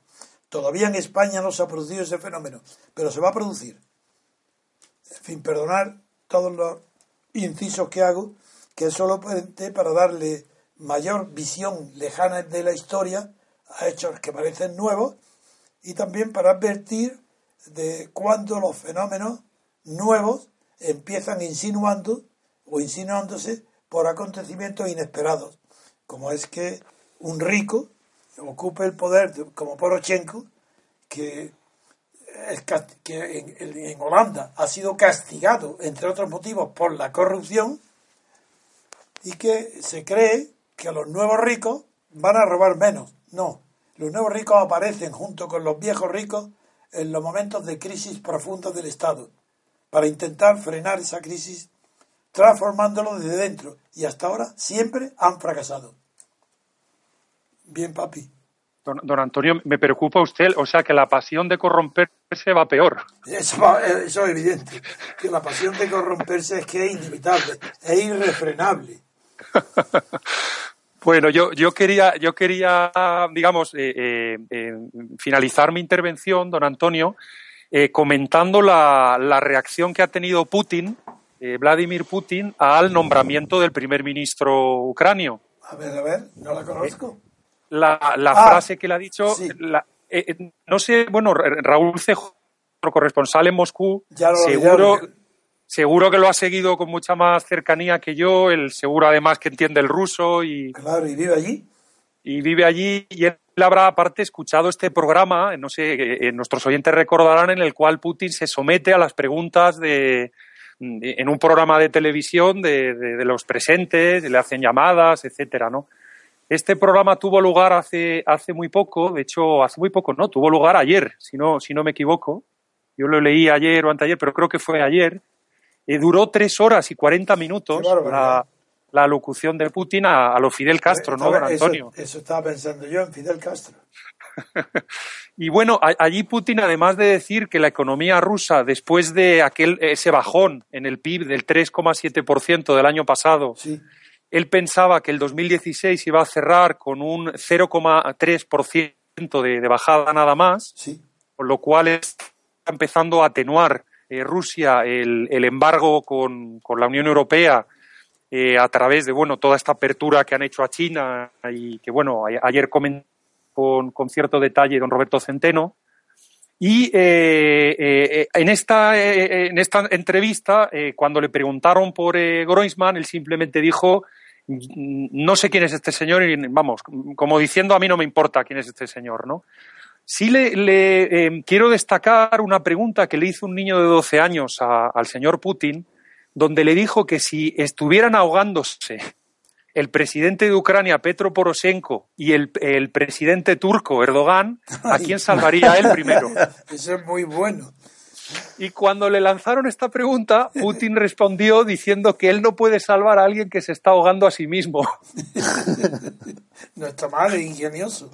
[SPEAKER 4] Todavía en España no se ha producido ese fenómeno, pero se va a producir. En fin, perdonar todos los incisos que hago, que solo para darle mayor visión lejana de la historia a hechos que parecen nuevos y también para advertir de cuando los fenómenos nuevos empiezan insinuando o insinuándose por acontecimientos inesperados, como es que un rico ocupe el poder como Porochenko, que, en, en Holanda ha sido castigado, entre otros motivos, por la corrupción, y que se cree que los nuevos ricos van a robar menos. No, los nuevos ricos aparecen junto con los viejos ricos en los momentos de crisis profunda del Estado, para intentar frenar esa crisis transformándolo desde dentro. Y hasta ahora siempre han fracasado. Bien, papi.
[SPEAKER 5] Don, Antonio, me preocupa usted, o sea, que la pasión de corromperse va peor.
[SPEAKER 4] Eso, eso es evidente, que la pasión de corromperse es que es inevitable, es irrefrenable.
[SPEAKER 5] Bueno, yo, yo quería, yo quería, digamos, eh, eh, eh, finalizar mi intervención, don Antonio, comentando la, la, reacción que ha tenido Putin, Vladimir Putin, al nombramiento del primer ministro ucranio.
[SPEAKER 4] A ver, a ver, no la conozco.
[SPEAKER 5] La, la ah, frase que le ha dicho, no sé, bueno, Raúl Cejo, corresponsal en Moscú, seguro, seguro que lo ha seguido con mucha más cercanía que yo, el seguro además que entiende el ruso y...
[SPEAKER 4] Claro, y vive allí.
[SPEAKER 5] Y vive allí y él habrá aparte escuchado este programa, no sé, eh, nuestros oyentes recordarán, en el cual Putin se somete a las preguntas de, en un programa de televisión de, de, los presentes, le hacen llamadas, etcétera, ¿no? Este programa tuvo lugar hace, hace muy poco, de hecho, hace muy poco, ¿no? Tuvo lugar ayer, si no, si no me equivoco. Yo lo leí ayer o anteayer, pero creo que fue ayer. Eh, duró tres horas y cuarenta minutos la, la, locución de Putin a, a lo Fidel Castro, ¿no, don Antonio?
[SPEAKER 4] Eso, estaba pensando yo en Fidel Castro.
[SPEAKER 5] y bueno, allí Putin, además de decir que la economía rusa, después de aquel ese bajón en el PIB del 3,7% del año pasado, él pensaba que el 2016 iba a cerrar con un 0,3% de, de bajada nada más, con lo cual está empezando a atenuar eh, Rusia el, el embargo con, con, la Unión Europea eh, a través de bueno toda esta apertura que han hecho a China y que bueno ayer comentó con, cierto detalle don Roberto Centeno Y eh, eh, en, esta, eh, en esta entrevista, cuando le preguntaron por Groisman, él simplemente dijo, no sé quién es este señor y vamos, como diciendo a mí no me importa quién es este señor, ¿no? Sí le, quiero destacar una pregunta que le hizo un niño de 12 años al señor Putin, donde le dijo que si estuvieran ahogándose el presidente de Ucrania, Petro Poroshenko, y el, presidente turco, Erdogan, ¿a quién salvaría él primero?
[SPEAKER 4] Eso es muy bueno.
[SPEAKER 5] Y cuando le lanzaron esta pregunta, Putin respondió diciendo que él no puede salvar a alguien que se está ahogando a sí mismo.
[SPEAKER 4] No está mal, es ingenioso.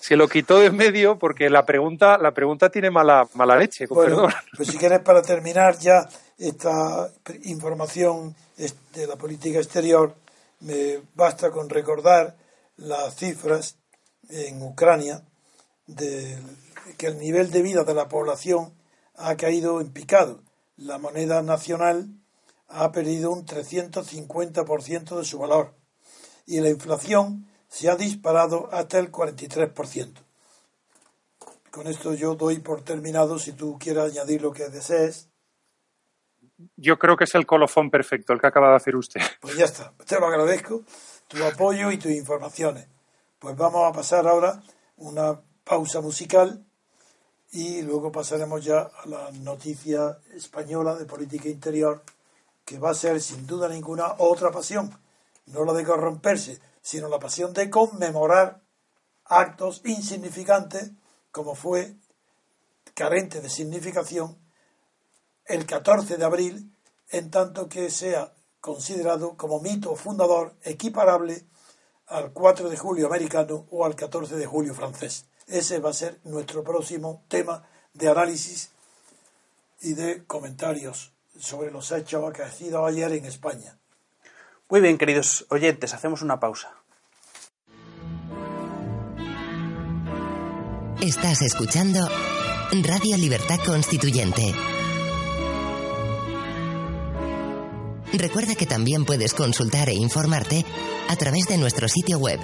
[SPEAKER 5] Se lo quitó de en medio porque la pregunta, la pregunta tiene mala, mala leche, con perdón.
[SPEAKER 4] Pues si quieres, para terminar ya esta información de la política exterior, me basta con recordar las cifras en Ucrania de que el nivel de vida de la población ha caído en picado. La moneda nacional ha perdido un 350% de su valor y la inflación se ha disparado hasta el 43%. Con esto yo doy por terminado. Si tú quieres añadir lo que desees
[SPEAKER 5] yo creo que es el colofón perfecto, el que acaba de hacer usted.
[SPEAKER 4] Pues ya está, te lo agradezco, tu apoyo y tus informaciones. Pues vamos a pasar ahora una pausa musical y luego pasaremos ya a la noticia española de política interior, que va a ser sin duda ninguna otra pasión, no la de corromperse, sino la pasión de conmemorar actos insignificantes como fue carente de significación el 14 de abril, en tanto que sea considerado como mito fundador equiparable al 4 de julio americano o al 14 de julio francés. Ese va a ser nuestro próximo tema de análisis y de comentarios sobre los hechos acaecidos ayer en España.
[SPEAKER 1] Muy bien, queridos oyentes, hacemos una pausa.
[SPEAKER 2] Estás escuchando Radio Libertad Constituyente Recuerda que también puedes consultar e informarte a través de nuestro sitio web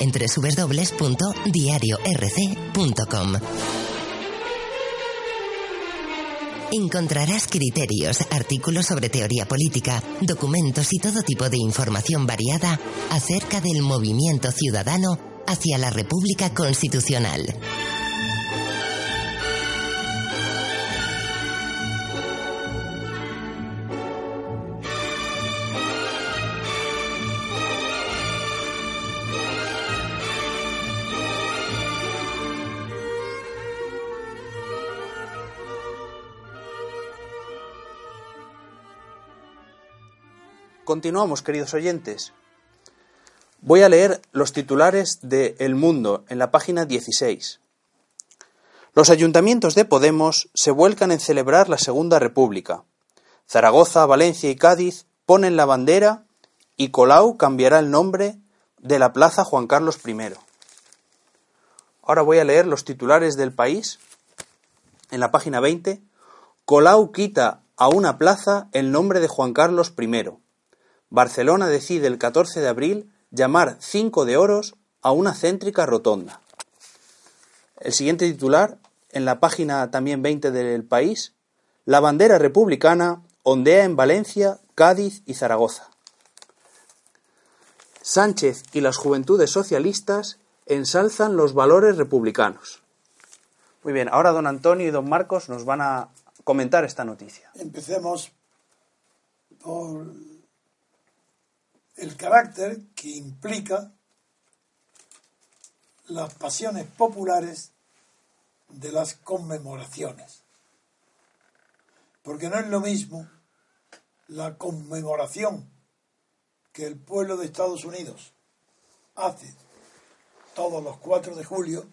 [SPEAKER 2] en www.diariorc.com. Encontrarás criterios, artículos sobre teoría política, documentos y todo tipo de información variada acerca del movimiento ciudadano hacia la República Constitucional.
[SPEAKER 1] Continuamos, queridos oyentes. Voy a leer los titulares de El Mundo en la página 16. Los ayuntamientos de Podemos se vuelcan en celebrar la Segunda República. Zaragoza, Valencia y Cádiz ponen la bandera y Colau cambiará el nombre de la Plaza Juan Carlos I. Ahora voy a leer los titulares del país. En la página 20, Colau quita a una plaza el nombre de Juan Carlos I. Barcelona decide el 14 de abril llamar Cinco de Oros a una céntrica rotonda. El siguiente titular, en la página también 20 del país, la bandera republicana ondea en Valencia, Cádiz y Zaragoza. Sánchez y las juventudes socialistas ensalzan los valores republicanos. Muy bien, ahora don Antonio y don Marcos nos van a comentar esta noticia.
[SPEAKER 4] Empecemos por el carácter que implica las pasiones populares de las conmemoraciones. Porque no es lo mismo la conmemoración que el pueblo de Estados Unidos hace todos los 4 de julio,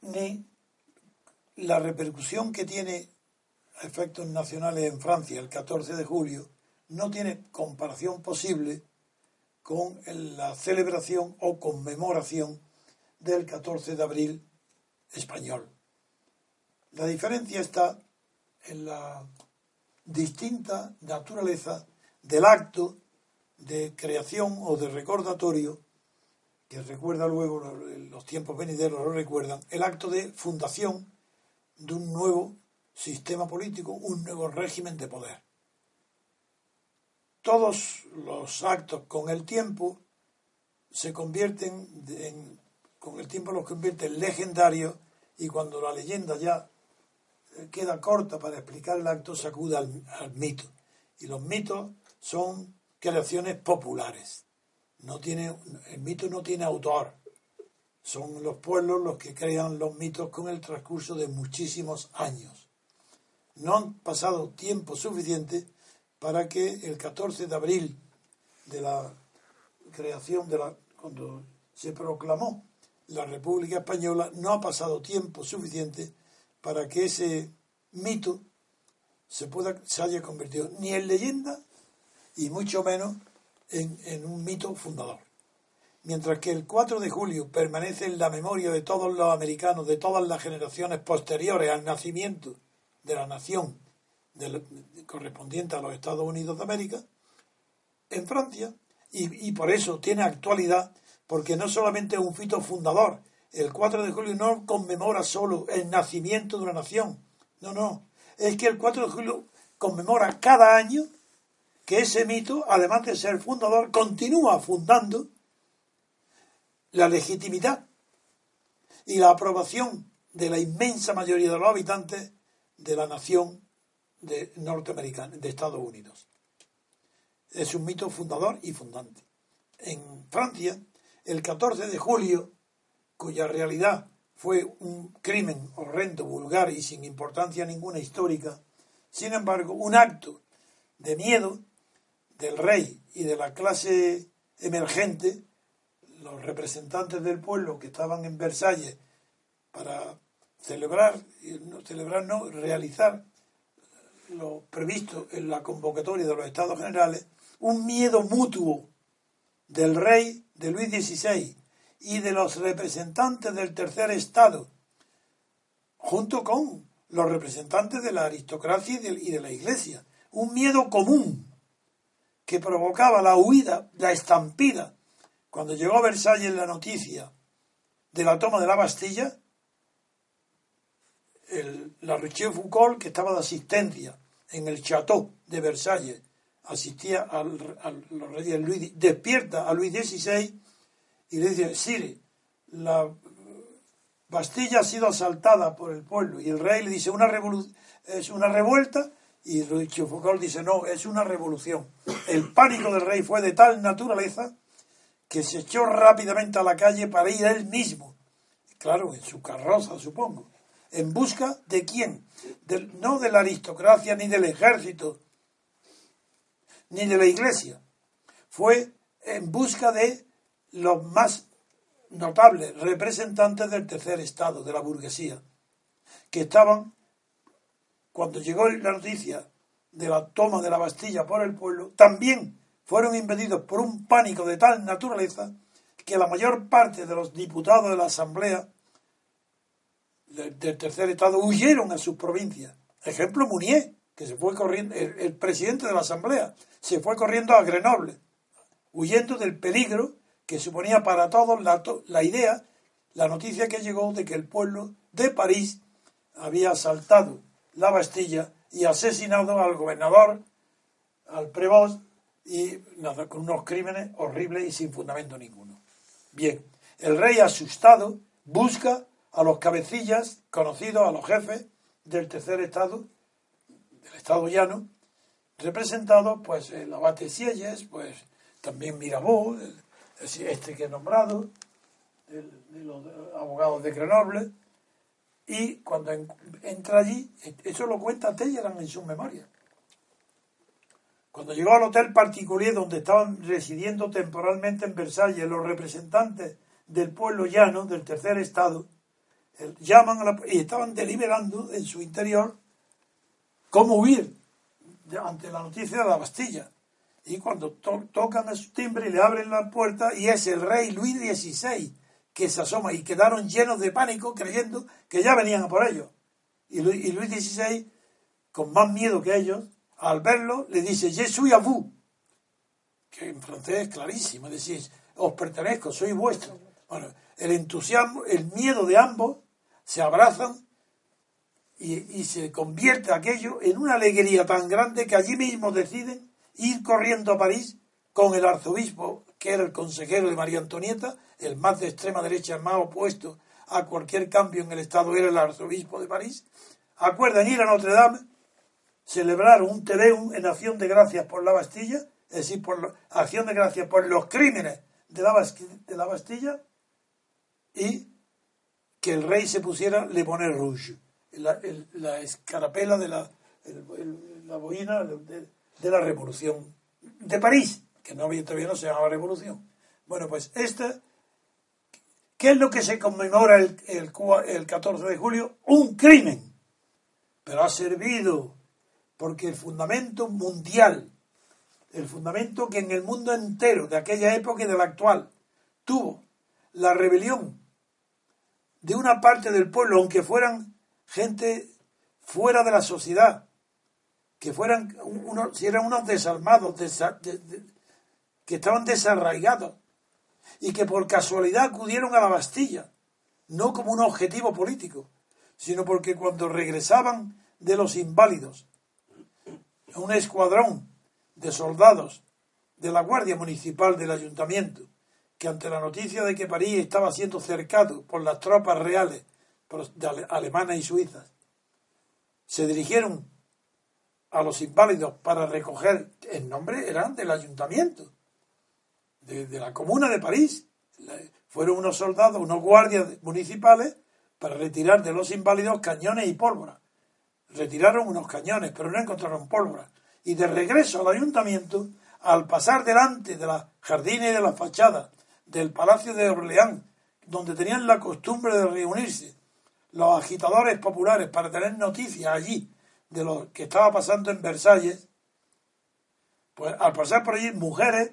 [SPEAKER 4] ni la repercusión que tiene a efectos nacionales en Francia el 14 de julio, no tiene comparación posible con la celebración o conmemoración del 14 de abril español. La diferencia está en la distinta naturaleza del acto de creación o de recordatorio que recuerda luego los tiempos venideros, lo recuerdan, el acto de fundación de un nuevo sistema político, un nuevo régimen de poder. Todos los actos con el tiempo se convierten en, con el tiempo los convierten en legendarios y cuando la leyenda ya queda corta para explicar el acto se acude al mito. Y los mitos son creaciones populares. No el mito no tiene autor. Son los pueblos los que crean los mitos con el transcurso de muchísimos años. No han pasado tiempo suficiente para que el 14 de abril de la creación de la cuando se proclamó la República Española no ha pasado tiempo suficiente para que ese mito se pueda se haya convertido ni en leyenda y mucho menos en, un mito fundador. Mientras que el 4 de julio permanece en la memoria de todos los americanos, de todas las generaciones posteriores al nacimiento de la nación correspondiente a los Estados Unidos de América, en Francia, y, y, por eso tiene actualidad, porque no solamente es un fito fundador, el 4 de julio no conmemora solo el nacimiento de una nación, no, no, es que el 4 de julio conmemora cada año que ese mito, además de ser fundador, continúa fundando la legitimidad y la aprobación de la inmensa mayoría de los habitantes de la nación de norteamericana, de Estados Unidos. Es un mito fundador y fundante. En Francia, el 14 de julio, cuya realidad fue un crimen horrendo, vulgar y sin importancia ninguna histórica, sin embargo, un acto de miedo del rey y de la clase emergente, los representantes del pueblo que estaban en Versalles para celebrar, no celebrar, no, realizar lo previsto en la convocatoria de los Estados Generales, un miedo mutuo del rey de Luis XVI y de los representantes del tercer Estado, junto con los representantes de la aristocracia y de la Iglesia. Un miedo común que provocaba la huida, la estampida. Cuando llegó a Versalles la noticia de la toma de la Bastilla, la Rochelle Foucault, que estaba de asistencia en el Chateau de Versalles, asistía al, los reyes Luis, despierta a Luis XVI y le dice, Sire, la Bastilla ha sido asaltada por el pueblo. Y el rey le dice, una es una revuelta y Foucault dice, no, es una revolución. El pánico del rey fue de tal naturaleza que se echó rápidamente a la calle para ir él mismo, claro, en su carroza, supongo, en busca de quién, no de la aristocracia ni del ejército, ni de la iglesia, fue en busca de los más notables representantes del tercer estado, de la burguesía, que estaban cuando llegó la noticia de la toma de la Bastilla por el pueblo, también fueron invadidos por un pánico de tal naturaleza que la mayor parte de los diputados de la Asamblea del, tercer Estado huyeron a sus provincias. Ejemplo, Munier, que se fue corriendo, el, presidente de la Asamblea, se fue corriendo a Grenoble, huyendo del peligro que suponía para todos la, la idea, la noticia que llegó de que el pueblo de París había asaltado la Bastilla y asesinado al gobernador, al prevost, y nada, con unos crímenes horribles y sin fundamento ninguno. Bien, el rey asustado busca a los cabecillas conocidos, a los jefes del tercer estado, del estado llano, representados pues el abate Sieyes, pues también Mirabeau, este que he nombrado, de los abogados de Grenoble, y cuando entra allí, eso lo cuenta Telleran en su memoria. Cuando llegó al hotel particular donde estaban residiendo temporalmente en Versalles los representantes del pueblo llano, del tercer estado, llaman a la, y estaban deliberando en su interior cómo huir ante la noticia de la Bastilla. Y cuando tocan a su timbre y le abren la puerta, y es el rey Luis XVI, que se asoma y quedaron llenos de pánico creyendo que ya venían a por ellos. Y Luis, XVI, con más miedo que ellos, al verlo, le dice, Je suis à vous, que en francés es clarísimo, decís, os pertenezco, soy vuestro. Bueno, el entusiasmo, el miedo de ambos se abrazan y, se convierte aquello en una alegría tan grande que allí mismo deciden ir corriendo a París con el arzobispo, que era el consejero de María Antonieta, el más de extrema derecha, el más opuesto a cualquier cambio en el Estado, era el arzobispo de París. Acuerdan ir a Notre Dame, celebrar un Tedeum en acción de gracias por la Bastilla, es decir, por acción de gracias por los crímenes la, de la Bastilla, y que el rey se pusiera Le Bonnet Rouge, la, la escarapela de la, la boina de, de, la revolución de París, que no, todavía no se llamaba revolución. Bueno, pues esta, ¿qué es lo que se conmemora el, el, el 14 de julio? Un crimen, pero ha servido porque el fundamento mundial, el fundamento que en el mundo entero de aquella época y de la actual tuvo la rebelión de una parte del pueblo, aunque fueran gente fuera de la sociedad, que fueran unos, si eran unos desalmados, que estaban desarraigados y que por casualidad acudieron a la Bastilla, no como un objetivo político, sino porque cuando regresaban de los inválidos, un escuadrón de soldados de la Guardia Municipal del Ayuntamiento, que ante la noticia de que París estaba siendo cercado por las tropas reales alemanas y suizas, se dirigieron a los inválidos para recoger, el nombre eran del ayuntamiento, de, la comuna de París. Fueron unos soldados, unos guardias municipales para retirar de los inválidos cañones y pólvora. Retiraron unos cañones, pero no encontraron pólvora. Y de regreso al ayuntamiento, al pasar delante de las jardines y de las fachadas del Palacio de Orleán, donde tenían la costumbre de reunirse los agitadores populares para tener noticias allí de lo que estaba pasando en Versalles, pues al pasar por allí mujeres,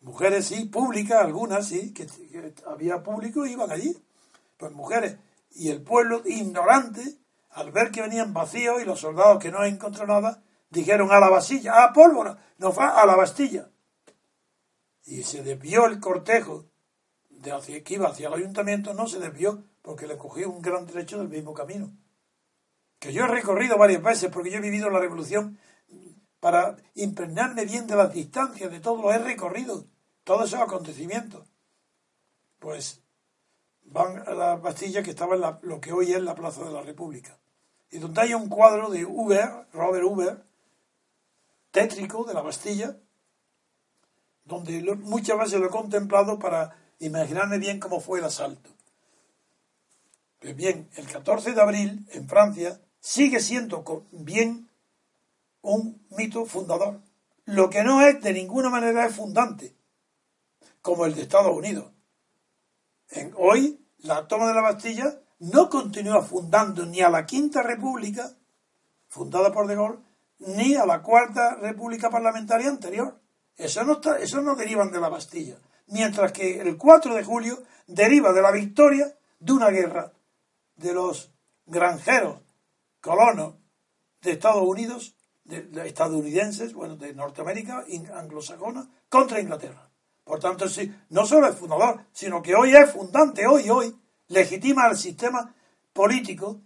[SPEAKER 4] mujeres sí, públicas, algunas sí, que, había público, iban allí, pues mujeres, y el pueblo ignorante, al ver que venían vacíos y los soldados que no encontrado nada, dijeron a la Bastilla, a pólvora, no fue a la Bastilla y se desvió el cortejo de hacia, que iba hacia el ayuntamiento, no se desvió porque le cogió un gran trecho del mismo camino. Que yo he recorrido varias veces porque yo he vivido la revolución para impregnarme bien de las distancias, de todo lo he recorrido, todos esos acontecimientos. Pues van a la Bastilla que estaba en lo que hoy es la Plaza de la República. Y donde hay un cuadro de Uber, Robert Uber, tétrico de la Bastilla, donde muchas veces lo he contemplado para imaginarme bien cómo fue el asalto. Pues bien, el 14 de abril en Francia sigue siendo bien un mito fundador. Lo que no es de ninguna manera es fundante, como el de Estados Unidos. En, hoy, la toma de la Bastilla no continúa fundando ni a la Quinta República, fundada por De Gaulle, ni a la Cuarta República Parlamentaria anterior. Eso no, está, eso no derivan de la Bastilla. Mientras que el 4 de julio deriva de la victoria de una guerra de los granjeros colonos de Estados Unidos, de, estadounidenses, bueno, de Norteamérica, anglosajona, contra Inglaterra. Por tanto, sí, no solo es fundador, sino que hoy es fundante, hoy, hoy, legitima al sistema político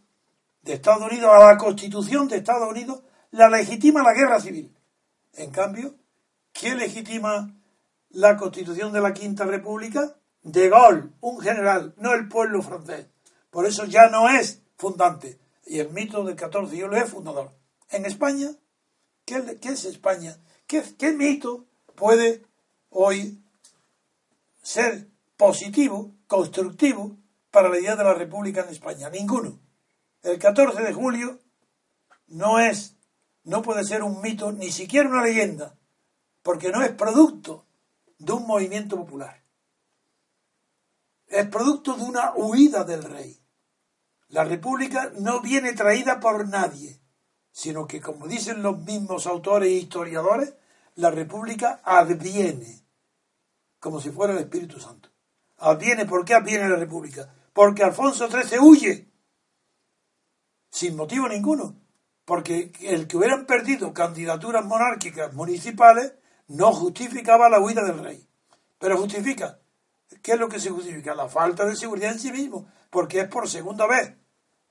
[SPEAKER 4] de Estados Unidos, a la constitución de Estados Unidos, la legitima la guerra civil. En cambio, ¿Quién legitima la constitución de la Quinta República? De Gaulle, un general, no el pueblo francés. Por eso ya no es fundante. Y el mito del 14 de julio es fundador. En España, ¿qué, es España? ¿Qué, ¿Qué mito puede hoy ser positivo, constructivo para la idea de la República en España? Ninguno. El 14 de julio no es, no puede ser un mito, ni siquiera una leyenda, porque no es producto de un movimiento popular. Es producto de una huida del rey. La república no viene traída por nadie, sino que, como dicen los mismos autores e historiadores, la república adviene, como si fuera el Espíritu Santo. Adviene, ¿por qué adviene la república? Porque Alfonso XIII huye, sin motivo ninguno, porque el que hubieran perdido candidaturas monárquicas municipales no justificaba la huida del rey. Pero justifica. ¿Qué es lo que se justifica? La falta de seguridad en sí mismo, porque es por segunda vez.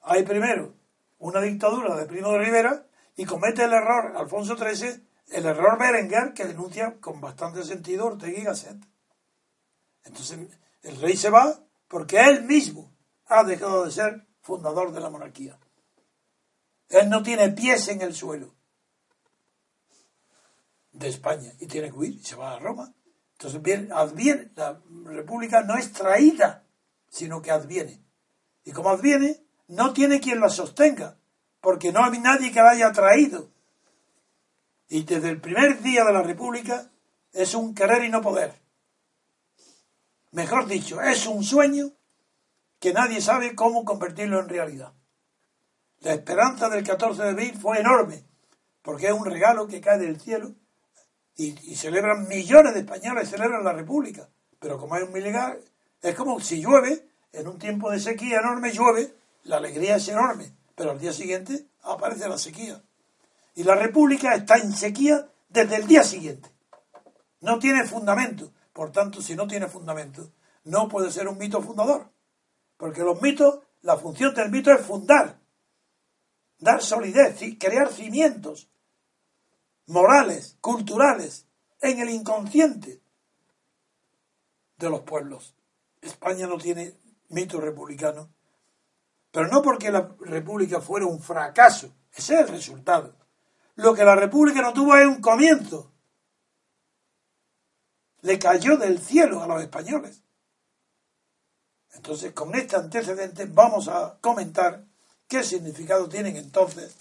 [SPEAKER 4] Hay primero una dictadura de Primo de Rivera y comete el error Alfonso XIII, el error Berenguer, que denuncia con bastante sentido Ortega y Gasset. Entonces el rey se va porque él mismo ha dejado de ser fundador de la monarquía. Él no tiene pies en el suelo de España y tiene que huir y se va a Roma. Entonces adviene, la república no es traída, sino que adviene. Y como adviene, no tiene quien la sostenga, porque no hay nadie que la haya traído. Y desde el primer día de la república es un querer y no poder. Mejor dicho, es un sueño que nadie sabe cómo convertirlo en realidad. La esperanza del 14 de abril fue enorme, porque es un regalo que cae del cielo y, celebran millones de españoles, celebran la República. Pero como es un militar, es como si llueve, en un tiempo de sequía enorme llueve, la alegría es enorme, pero al día siguiente aparece la sequía. Y la República está en sequía desde el día siguiente. No tiene fundamento. Por tanto, si no tiene fundamento, no puede ser un mito fundador. Porque los mitos, la función del mito es fundar, dar solidez, crear cimientos morales, culturales, en el inconsciente de los pueblos. España no tiene mito republicano, pero no porque la república fuera un fracaso, ese es el resultado. Lo que la república no tuvo es un comienzo. Le cayó del cielo a los españoles. Entonces, con este antecedente vamos a comentar qué significado tienen entonces,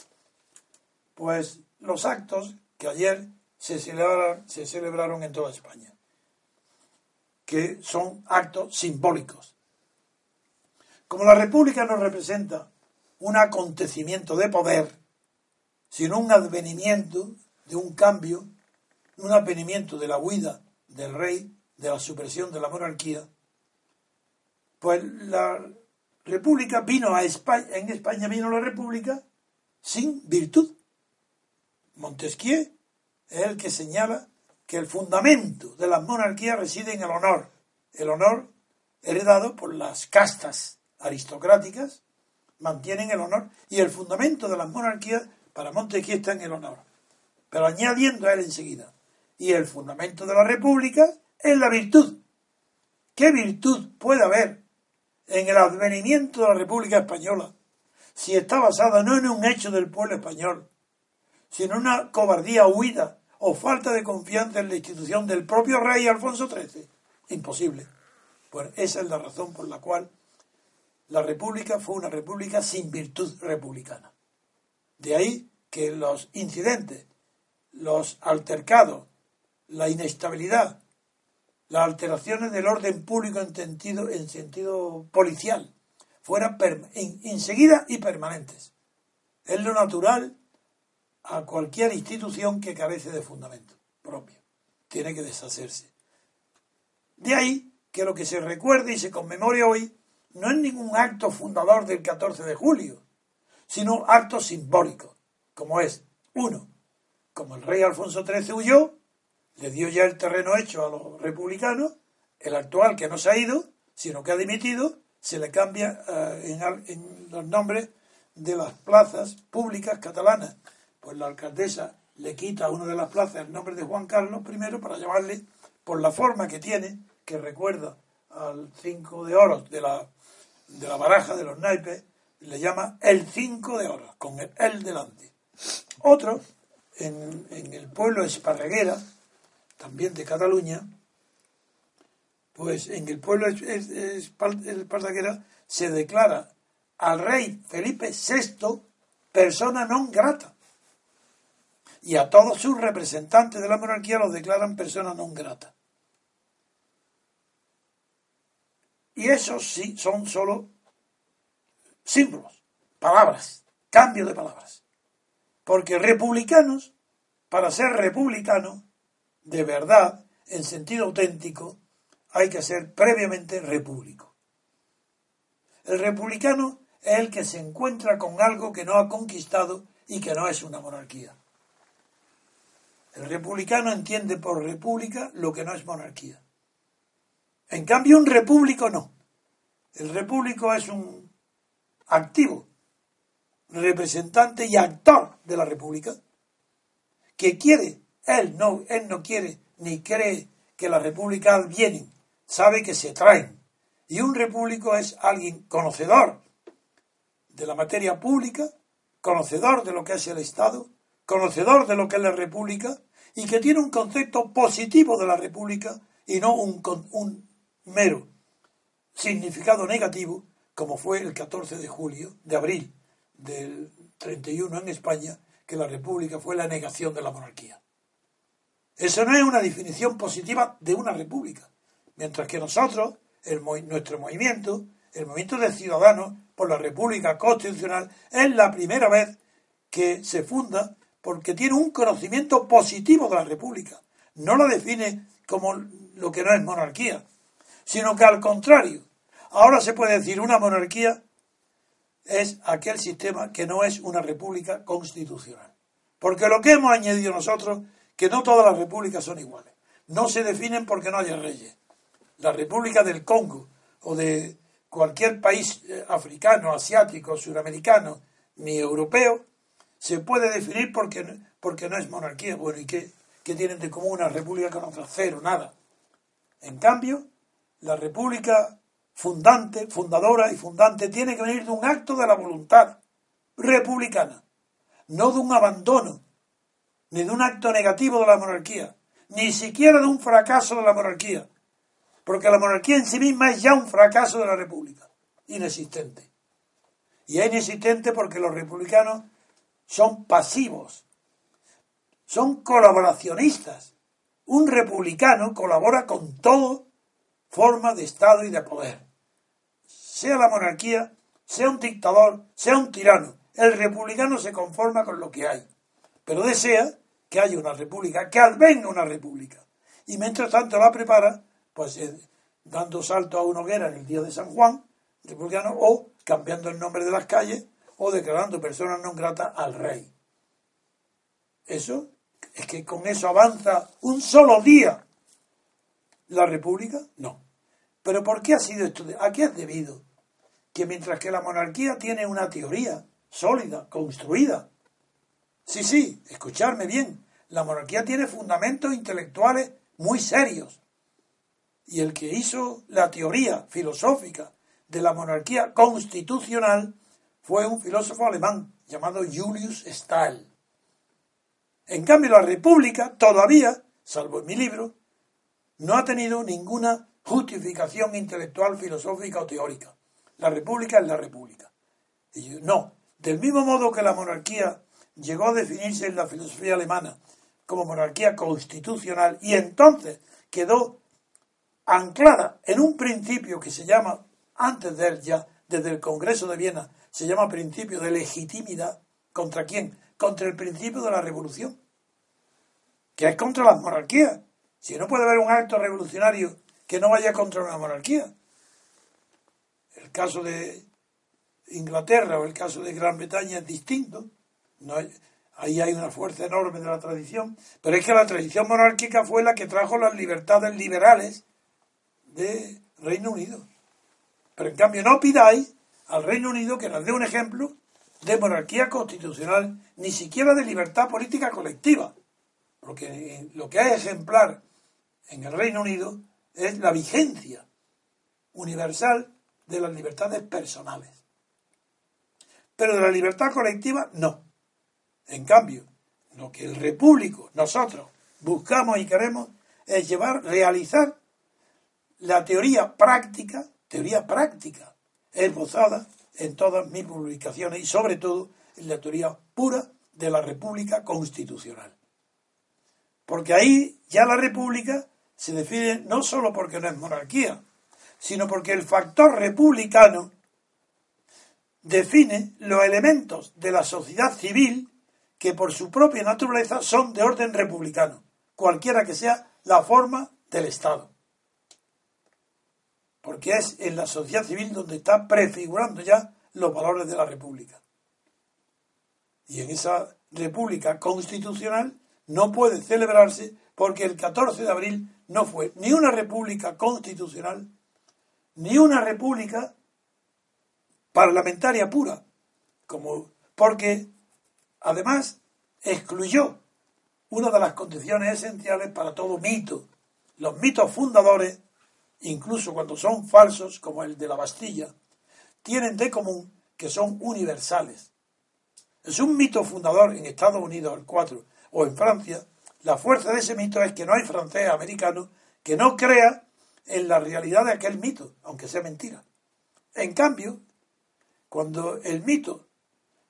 [SPEAKER 4] pues, los actos que ayer se celebraron, se celebraron en toda España, que son actos simbólicos. Como la República no representa un acontecimiento de poder, sino un advenimiento de un cambio, un advenimiento de la huida del rey, de la supresión de la monarquía, pues la República vino a España, en España vino la República sin virtud. Montesquieu es el que señala que el fundamento de las monarquías reside en el honor, el honor heredado por las castas aristocráticas, mantienen el honor, y el fundamento de las monarquías para Montesquieu está en el honor. Pero añadiendo a él enseguida, y el fundamento de la república es la virtud. ¿Qué virtud puede haber en el advenimiento de la República Española si está basada no en un hecho del pueblo español, sino una cobardía huida o falta de confianza en la institución del propio rey Alfonso XIII. Imposible. Pues esa es la razón por la cual la república fue una república sin virtud republicana. De ahí que los incidentes, los altercados, la inestabilidad, las alteraciones del orden público en sentido, en sentido policial fueran enseguida y permanentes. Es lo natural a cualquier institución que carece de fundamento propio. Tiene que deshacerse. De ahí que lo que se recuerde y se conmemore hoy no es ningún acto fundador del 14 de julio, sino acto simbólico, como es, uno, como el rey Alfonso XIII huyó, le dio ya el terreno hecho a los republicanos, el actual que no se ha ido, sino que ha dimitido, se le cambia eh, en los nombres de las plazas públicas catalanas pues la alcaldesa le quita a una de las plazas el nombre de Juan Carlos I para llamarle por la forma que tiene, que recuerda al cinco de oros de la, de la baraja de los naipes, le llama el cinco de oros, con el, el delante. Otro, en, el pueblo Esparreguera, también de Cataluña, pues en el pueblo Esparreguera se declara al rey Felipe VI persona non grata y a todos sus representantes de la monarquía los declaran personas no gratas. Y esos sí son solo símbolos, palabras, cambio de palabras. Porque republicanos, para ser republicano, de verdad, en sentido auténtico, hay que ser previamente repúblico. El republicano es el que se encuentra con algo que no ha conquistado y que no es una monarquía El republicano entiende por república lo que no es monarquía. En cambio, un repúblico no. El repúblico es un activo, representante y actor de la república, que quiere, él no, él no quiere ni cree que las repúblicas vienen, sabe que se traen. Y un repúblico es alguien conocedor de la materia pública, conocedor de lo que es el Estado, conocedor de lo que es la república, y que tiene un concepto positivo de la república y no un, un mero significado negativo, como fue el 14 de julio, de abril del 31 en España, que la república fue la negación de la monarquía. Eso no es una definición positiva de una república. Mientras que nosotros, nuestro movimiento, el movimiento de ciudadanos por la República Constitucional, es la primera vez que se funda porque tiene un conocimiento positivo de la República. No la define como lo que no es monarquía, sino que al contrario, ahora se puede decir una monarquía es aquel sistema que no es una república constitucional. Porque lo que hemos añadido nosotros que no todas las repúblicas son iguales. No se definen porque no haya reyes. La República del Congo o de cualquier país eh, africano, asiático, suramericano, ni europeo, se puede definir porque, porque no es monarquía. Bueno, ¿y qué, qué tienen de común una república con otra? Cero, nada. En cambio, la república fundante, fundadora y fundante tiene que venir de un acto de la voluntad republicana, no de un abandono ni de un acto negativo de la monarquía, ni siquiera de un fracaso de la monarquía, porque la monarquía en sí misma es ya un fracaso de la república, inexistente. Y es inexistente porque los republicanos son pasivos, son colaboracionistas. Un republicano colabora con todo forma de Estado y de poder. Sea la monarquía, sea un dictador, sea un tirano. El republicano se conforma con lo que hay pero desea que haya una república, que advenga una república. Y mientras tanto la prepara, pues eh, dando salto a una hoguera en el día de San Juan, republicano, o cambiando el nombre de las calles, o declarando personas no gratas al rey. Eso es que con eso avanza un solo día la república, no. Pero ¿por qué ha sido esto? ¿A qué es debido? Que mientras que la monarquía tiene una teoría sólida, construida, Sí, sí, escucharme bien. La monarquía tiene fundamentos intelectuales muy serios. Y el que hizo la teoría filosófica de la monarquía constitucional fue un filósofo alemán llamado Julius Stahl. En cambio, la república todavía, salvo en mi libro, no ha tenido ninguna justificación intelectual, filosófica o teórica. La república es la república. no, del mismo modo que la monarquía llegó a definirse en la filosofía alemana como monarquía constitucional y entonces quedó anclada en un principio que se llama, antes de él ya, desde el Congreso de Viena, se llama principio de legitimidad. ¿Contra quién? Contra el principio de la revolución, que es contra las monarquías. Si no puede haber un acto revolucionario que no vaya contra una monarquía. El caso de Inglaterra o el caso de Gran Bretaña es distinto. No ahí hay una fuerza enorme de la tradición, pero es que la tradición monárquica fue la que trajo las libertades liberales de Reino Unido. Pero en cambio no pidáis al Reino Unido que nos dé un ejemplo de monarquía constitucional, ni siquiera de libertad política colectiva. Porque lo que es ejemplar en el Reino Unido es la vigencia universal de las libertades personales. Pero de la libertad colectiva, no. En cambio, lo que el repúblico, nosotros, buscamos y queremos es llevar, realizar la teoría práctica, teoría práctica, esbozada en todas mis publicaciones y sobre todo en la teoría pura de la República Constitucional. Porque ahí ya la República se define no solo porque no es monarquía, sino porque el factor republicano define los elementos de la sociedad civil que por su propia naturaleza son de orden republicano, cualquiera que sea la forma del Estado. Porque es en la sociedad civil donde está prefigurando ya los valores de la República. Y en esa República constitucional no puede celebrarse porque el 14 de abril no fue ni una república constitucional, ni una república parlamentaria pura, como porque además excluyó una de las condiciones esenciales para todo mito. Los mitos fundadores, incluso cuando son falsos, como el de la Bastilla, tienen de común que son universales. Es un mito fundador en Estados Unidos, el 4, o en Francia. La fuerza de ese mito es que no hay francés americano que no crea en la realidad de aquel mito, aunque sea mentira. En cambio, cuando el mito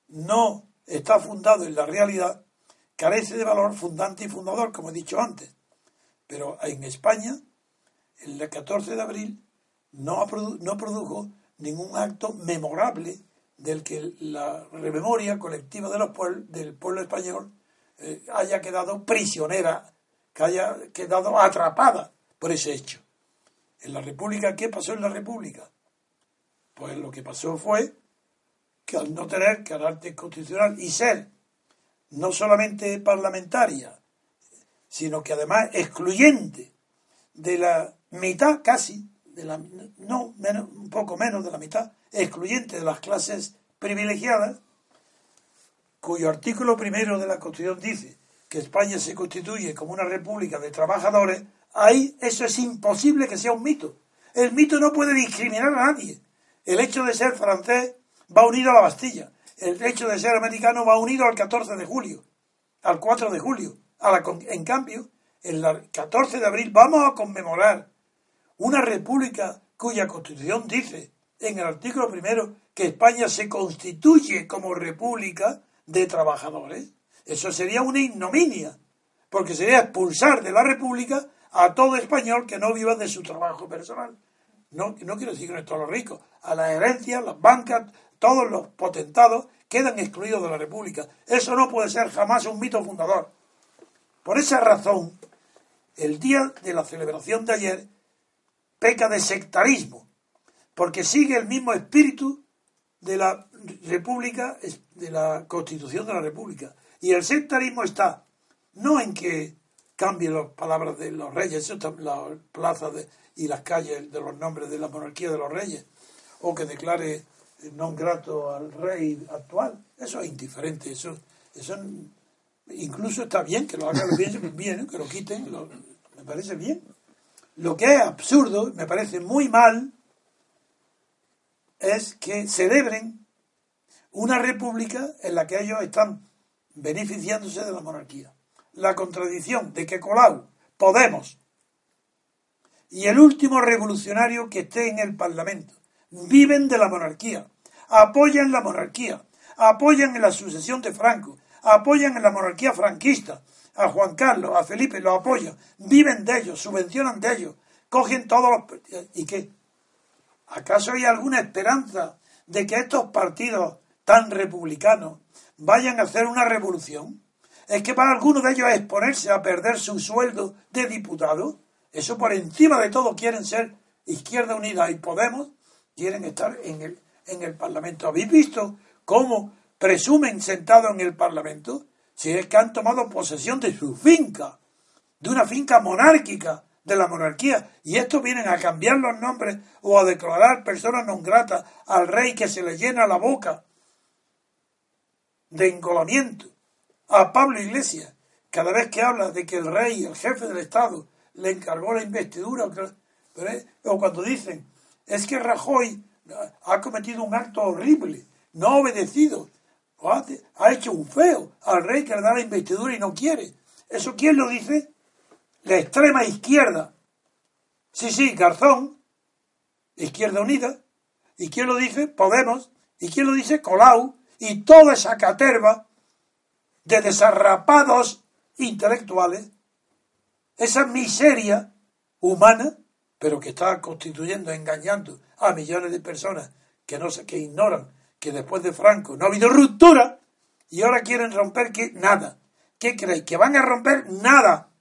[SPEAKER 4] no está fundado en la realidad, carece de valor fundante y fundador, como he dicho antes. Pero en España, el 14 de abril, no, no produjo ningún acto memorable del que la rememoria colectiva de los del pueblo español eh, haya quedado prisionera, que haya quedado atrapada por ese hecho. En la República, ¿qué pasó en la República? Pues lo que pasó fue que al no tener carácter constitucional y ser no solamente parlamentaria, sino que además excluyente de la mitad casi, de la, no, menos, un poco menos de la mitad, excluyente de las clases privilegiadas, cuyo artículo primero de la Constitución dice que España se constituye como una república de trabajadores, ahí eso es imposible que sea un mito. El mito no puede discriminar a nadie. El hecho de ser francés va unido a la Bastilla el hecho de ser americano va unido al 14 de julio, al 4 de julio. en cambio, el 14 de abril vamos a conmemorar una república cuya constitución dice en el artículo primero que España se constituye como república de trabajadores. Eso sería una ignominia, porque sería expulsar de la república a todo español que no viva de su trabajo personal. No, no quiero decir que no todos los ricos, a las herencias, las bancas, todos los potentados quedan excluidos de la República. Eso no puede ser jamás un mito fundador. Por esa razón, el día de la celebración de ayer peca de sectarismo, porque sigue el mismo espíritu de la República, de la Constitución de la República. Y el sectarismo está no en que cambie las palabras de los reyes, las plazas y las calles de los nombres de la monarquía de los reyes, o que declare non grato al rey actual. Eso es indiferente, eso, eso incluso está bien que lo hagan bien, bien que lo quiten, me parece bien. Lo que es absurdo, me parece muy mal, es que celebren una república en la que ellos están beneficiándose de la monarquía. La contradicción de que Colau, Podemos y el último revolucionario que esté en el Parlamento viven de la monarquía, apoyan la monarquía, apoyan en la sucesión de Franco, apoyan en la monarquía franquista, a Juan Carlos, a Felipe, lo apoyan, viven de ellos, subvencionan de ellos, cogen todos los... ¿Y qué? ¿Acaso hay alguna esperanza de que estos partidos tan republicanos vayan a hacer una revolución? ¿Es que para algunos de ellos exponerse a perder su sueldo de diputado? Eso por encima de todo quieren ser Izquierda Unida y Podemos, quieren estar en el, en el Parlamento. ¿Habéis visto cómo presumen sentados en el Parlamento? Si es que han tomado posesión de su finca, de una finca monárquica, de la monarquía, y estos vienen a cambiar los nombres o a declarar personas non gratas al rey que se le llena la boca de encolamiento. A Pablo Iglesias, cada vez que habla de que el rey, el jefe del Estado, le encargó la investidura, o cuando dicen, es que Rajoy ha cometido un acto horrible, no ha obedecido, ha, hecho un feo al rey que le da la investidura y no quiere. ¿Eso quién lo dice? La extrema izquierda. Sí, sí, Garzón, Izquierda Unida. ¿Y quién lo dice? Podemos. ¿Y quién lo dice? Colau. Y toda esa caterva de desarrapados intelectuales, esa miseria humana, pero que está constituyendo, engañando a millones de personas que no que ignoran que después de Franco no ha habido ruptura y ahora quieren romper que nada. ¿Qué creéis? ¿Que van a romper nada?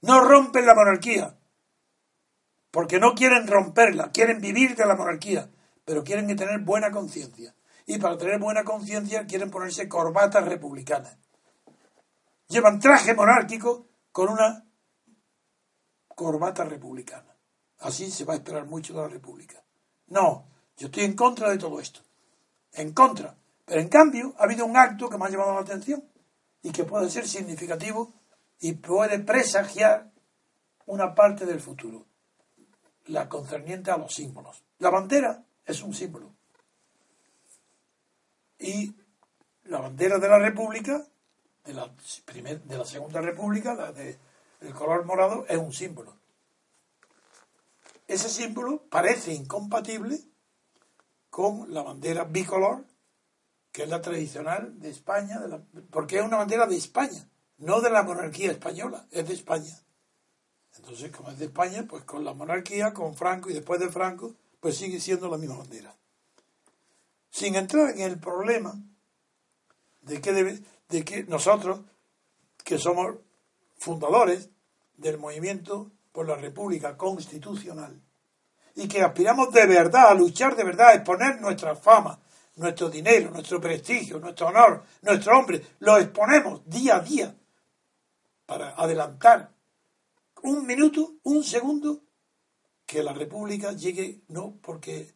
[SPEAKER 4] No rompen la monarquía. Porque no quieren romperla, quieren vivir de la monarquía, pero quieren tener buena conciencia. Y para tener buena conciencia quieren ponerse corbatas republicanas. llevan traje monárquico con una corbata republicana. Así se va a esperar mucho de la República. No, yo estoy en contra de todo esto. En contra. Pero en cambio, ha habido un acto que me ha llamado la atención y que puede ser significativo y puede presagiar una parte del futuro, la concerniente a los símbolos. La bandera es un símbolo. Y la bandera de la República, de la, de la Segunda República, la de el color morado, es un símbolo. Ese símbolo parece incompatible con la bandera bicolor, que es la tradicional de España, porque es una bandera de España, no de la monarquía española, es de España. Entonces, como es de España, pues con la monarquía, con Franco y después de Franco, pues sigue siendo la misma bandera. Sin entrar en el problema de que, de que nosotros, que somos fundadores del movimiento por la República Constitucional y que aspiramos de verdad a luchar de verdad, a exponer nuestra fama, nuestro dinero, nuestro prestigio, nuestro honor, nuestro hombre, lo exponemos día a día para adelantar un minuto, un segundo, que la República llegue no porque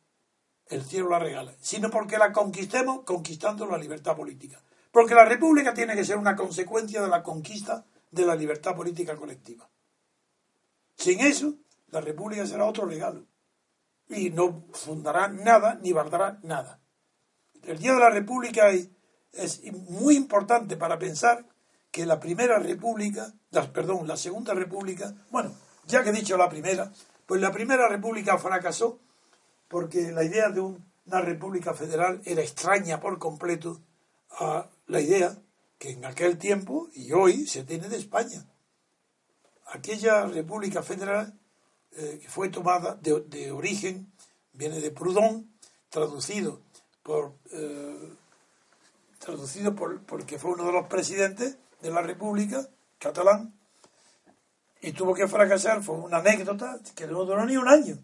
[SPEAKER 4] el cielo la regala, sino porque la conquistemos conquistando la libertad política. Porque la República tiene que ser una consecuencia de la conquista de la libertad política colectiva. Sin eso, la República será otro regalo y no fundará nada ni valdrá nada. El Día de la República es muy importante para pensar que la primera república, perdón, la segunda república, bueno, ya que he dicho la primera, pues la primera república fracasó porque la idea de una república federal era extraña por completo a la idea que en aquel tiempo y hoy se tiene de España. Aquella república federal eh, que fue tomada de, origen, viene de Proudhon, traducido por eh, traducido por porque fue uno de los presidentes de la República catalán y tuvo que fracasar, fue una anécdota que no duró ni un año.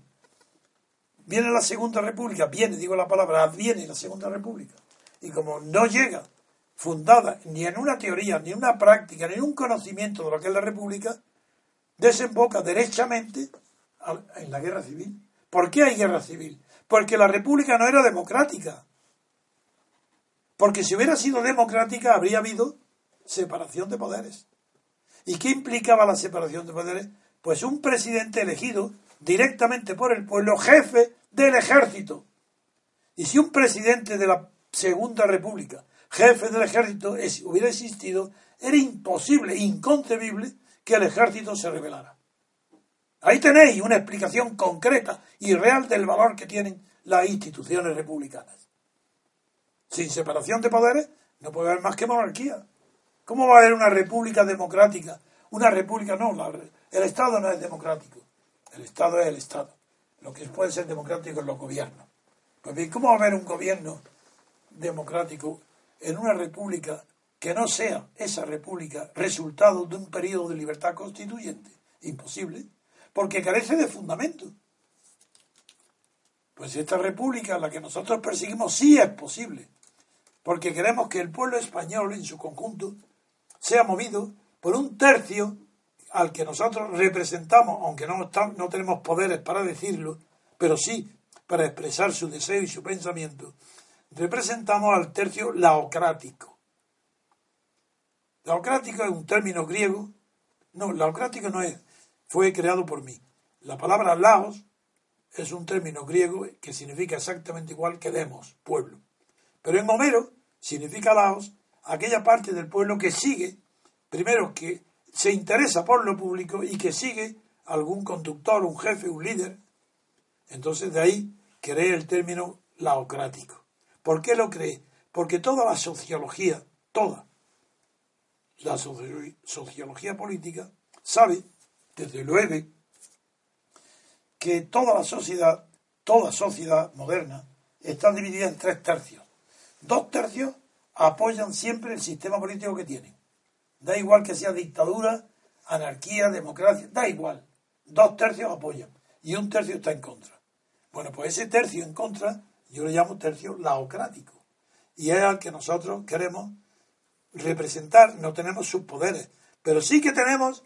[SPEAKER 4] Viene la Segunda República, viene, digo la palabra, viene la Segunda República. Y como no llega fundada ni en una teoría, ni en una práctica, ni en un conocimiento de lo que es la República, desemboca derechamente en la guerra civil. ¿Por qué hay guerra civil? Porque la República no era democrática. Porque si hubiera sido democrática habría habido separación de poderes. ¿Y qué implicaba la separación de poderes? Pues un presidente elegido directamente por el pueblo, jefe del ejército. Y si un presidente de la Segunda República, jefe del ejército, hubiera existido, era imposible, inconcebible que el ejército se rebelara. Ahí tenéis una explicación concreta y real del valor que tienen las instituciones republicanas. Sin separación de poderes no puede haber más que monarquía. ¿Cómo va a haber una república democrática? Una república no, el Estado no es democrático. El Estado es el Estado. Lo que puede ser democrático es los gobiernos. Pues bien, ¿cómo va a haber un gobierno democrático en una república que no sea esa república resultado de un periodo de libertad constituyente? Imposible, porque carece de fundamento. Pues esta república, la que nosotros perseguimos, sí es posible, porque queremos que el pueblo español en su conjunto sea movido por un tercio al que nosotros representamos, aunque no, no tenemos poderes para decirlo, pero sí para expresar su deseo y su pensamiento, representamos al tercio laocrático. Laocrático es un término griego. No, laocrático no es, fue creado por mí. La palabra laos es un término griego que significa exactamente igual que demos, pueblo. Pero en Homero significa laos aquella parte del pueblo que sigue, primero que se interesa por lo público y que sigue algún conductor, un jefe, un líder. Entonces de ahí cree el término laocrático. ¿Por qué lo cree? Porque toda la sociología, toda la sociología política, sabe, desde luego, que toda la sociedad, toda sociedad moderna, está dividida en tres tercios. Dos tercios apoyan siempre el sistema político que tienen. Da igual que sea dictadura, anarquía, democracia, da igual. Dos tercios apoyan y un tercio está en contra. Bueno, pues ese tercio en contra yo lo llamo tercio laocrático. Y es al que nosotros queremos representar, no tenemos sus poderes, pero sí que tenemos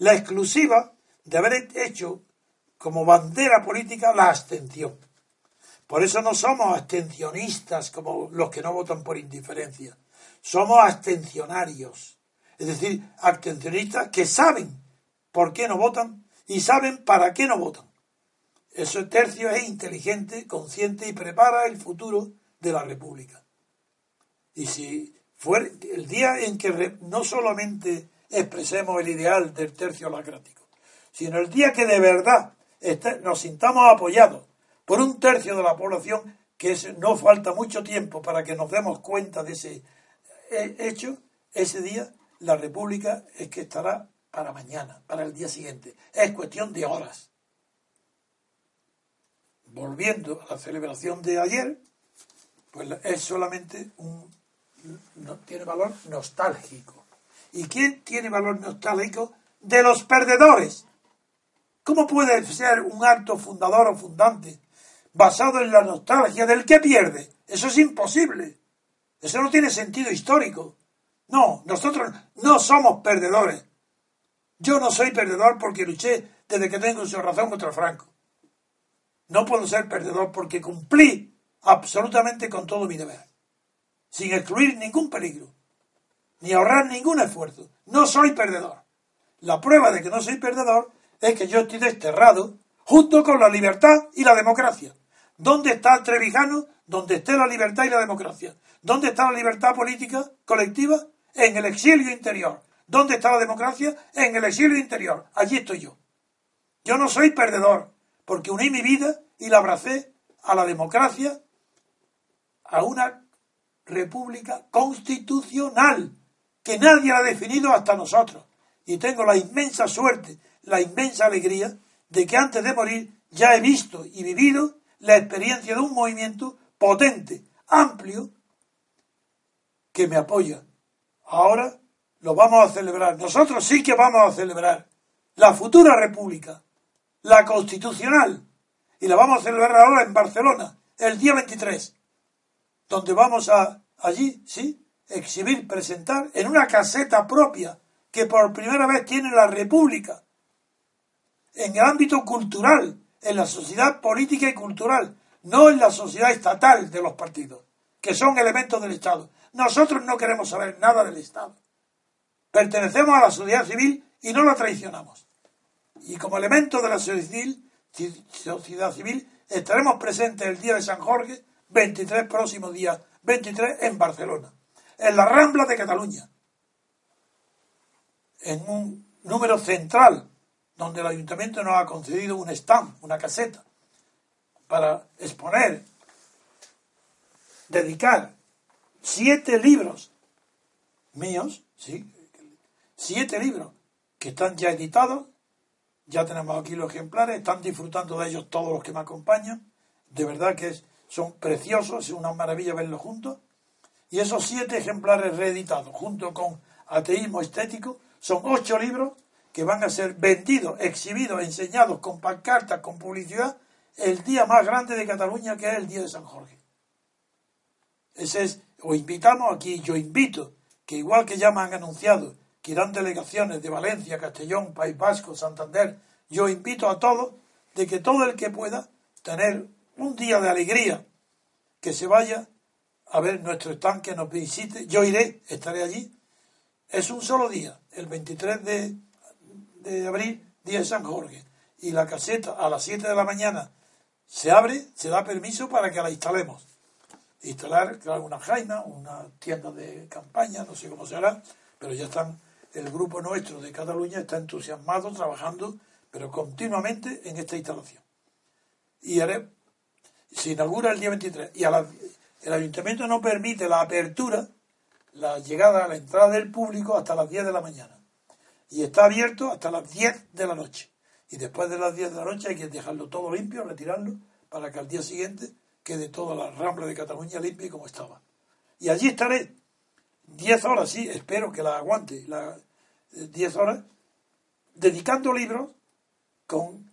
[SPEAKER 4] la exclusiva de haber hecho como bandera política la abstención. Por eso no somos abstencionistas como los que no votan por indiferencia. Somos abstencionarios. Es decir, abstencionistas que saben por qué no votan y saben para qué no votan. Ese tercio es inteligente, consciente y prepara el futuro de la República. Y si fue el día en que no solamente expresemos el ideal del tercio lacrático, sino el día que de verdad nos sintamos apoyados por un tercio de la población, que no falta mucho tiempo para que nos demos cuenta de ese eh, hecho, ese día la República es que estará para mañana, para el día siguiente. Es cuestión de horas. Volviendo a la celebración de ayer, pues es solamente un no, tiene valor nostálgico. ¿Y quién tiene valor nostálgico? De los perdedores. ¿Cómo puede ser un acto fundador o fundante basado en la nostalgia del que pierde? Eso es imposible. Eso no tiene sentido histórico. No, nosotros no somos perdedores. Yo no soy perdedor porque luché desde que tengo su razón contra Franco. No puedo ser perdedor porque cumplí absolutamente con todo mi deber sin excluir ningún peligro, ni ahorrar ningún esfuerzo. No soy perdedor. La prueba de que no soy perdedor es que yo estoy desterrado junto con la libertad y la democracia. ¿Dónde está Trevijano? Donde esté la libertad y la democracia. ¿Dónde está la libertad política colectiva? En el exilio interior. ¿Dónde está la democracia? En el exilio interior. Allí estoy yo. Yo no soy perdedor, porque uní mi vida y la abracé a la democracia, a una república constitucional, que nadie ha definido hasta nosotros. Y tengo la inmensa suerte, la inmensa alegría de que antes de morir ya he visto y vivido la experiencia de un movimiento potente, amplio, que me apoya. Ahora lo vamos a celebrar. Nosotros sí que vamos a celebrar la futura república, la constitucional, y la vamos a celebrar ahora en Barcelona, el día 23 donde vamos a allí, sí, exhibir, presentar en una caseta propia que por primera vez tiene la República, en el ámbito cultural, en la sociedad política y cultural, no en la sociedad estatal de los partidos, que son elementos del Estado. Nosotros no queremos saber nada del Estado. Pertenecemos a la sociedad civil y no la traicionamos. Y como elemento de la sociedad civil, estaremos presentes el día de San Jorge 23 próximos días, 23 en Barcelona, en la Rambla de Cataluña, en un número central, donde el ayuntamiento nos ha concedido un stand, una caseta, para exponer, dedicar siete libros míos, sí, siete libros que están ya editados, ya tenemos aquí los ejemplares, están disfrutando de ellos todos los que me acompañan, de verdad que son preciosos, es una maravilla verlos juntos. Y esos siete ejemplares reeditados, junto con Ateísmo Estético, son ocho libros que van a ser vendidos, exhibidos, enseñados con pancartas, con publicidad, el día más grande de Cataluña, que es el día de San Jorge. Ese es, os invitamos aquí, yo invito, que igual que ya me han anunciado que irán delegaciones de Valencia, Castellón, País Vasco, Santander, yo invito a todos de que todo el que pueda tener un día de alegría, que se vaya a ver nuestro stand, que nos visite. Yo iré, estaré allí. Es un solo día, el 23 de, de abril, día de San Jorge. Y la caseta a las 7 de la mañana se abre, se da permiso para que la instalemos. Instalar, claro, una jaina, una tienda de campaña, no sé cómo será, pero ya están, el grupo nuestro de Cataluña está entusiasmado, trabajando, pero continuamente en esta instalación. Y haré, se inaugura el día 23 y el ayuntamiento no permite la apertura, la llegada, la entrada del público hasta las 10 de la mañana. Y está abierto hasta las 10 de la noche. Y después de las 10 de la noche hay que dejarlo todo limpio, retirarlo, para que al día siguiente quede toda la rambla de Cataluña limpia como estaba. Y allí estaré 10 horas, sí, espero que la aguante, las 10 horas, dedicando libros, con,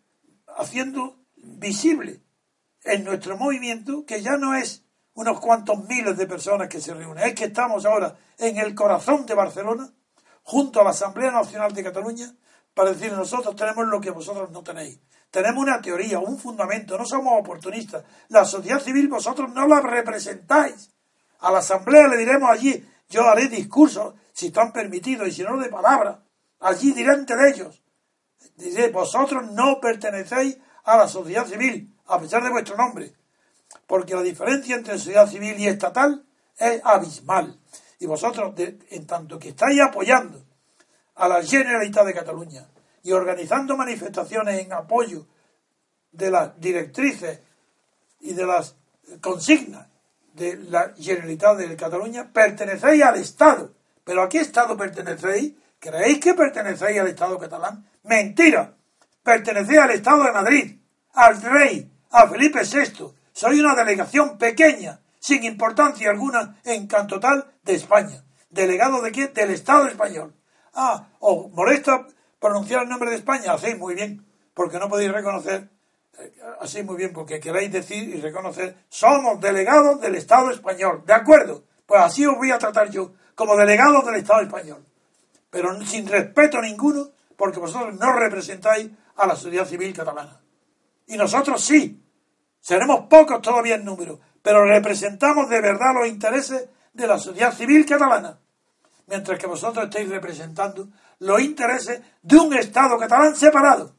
[SPEAKER 4] haciendo visible en nuestro movimiento que ya no es unos cuantos miles de personas que se reúnen. Es que estamos ahora en el corazón de Barcelona, junto a la Asamblea Nacional de Cataluña, para decir nosotros tenemos lo que vosotros no tenéis. Tenemos una teoría, un fundamento, no somos oportunistas. La sociedad civil vosotros no la representáis. A la Asamblea le diremos allí, yo haré discursos, si están permitidos, y si no de palabra, allí delante de ellos. Diré, vosotros no pertenecéis a la sociedad civil, a pesar de vuestro nombre porque la diferencia entre sociedad civil y estatal es abismal. Y vosotros, en tanto que estáis apoyando a la Generalitat de Cataluña y organizando manifestaciones en apoyo de las directrices y de las consignas de la Generalitat de Cataluña, pertenecéis al Estado. ¿Pero a qué Estado pertenecéis? ¿Creéis que pertenecéis al Estado catalán? Mentira. Pertenecéis al Estado de Madrid, al rey, a Felipe VI, soy una delegación pequeña, sin importancia alguna en total de España. ¿Delegado de qué? Del Estado español. Ah, ¿os molesta pronunciar el nombre de España? Hacéis muy bien, porque no podéis reconocer, eh, así muy bien, porque queréis decir y reconocer, somos delegados del Estado español. ¿De acuerdo? Pues así os voy a tratar yo, como delegados del Estado español. Pero sin respeto ninguno, porque vosotros no representáis a la sociedad civil catalana. Y nosotros sí, Seremos pocos todavía en número, pero representamos de verdad los intereses de la sociedad civil catalana, mientras que vosotros estáis representando los intereses de un Estado catalán separado.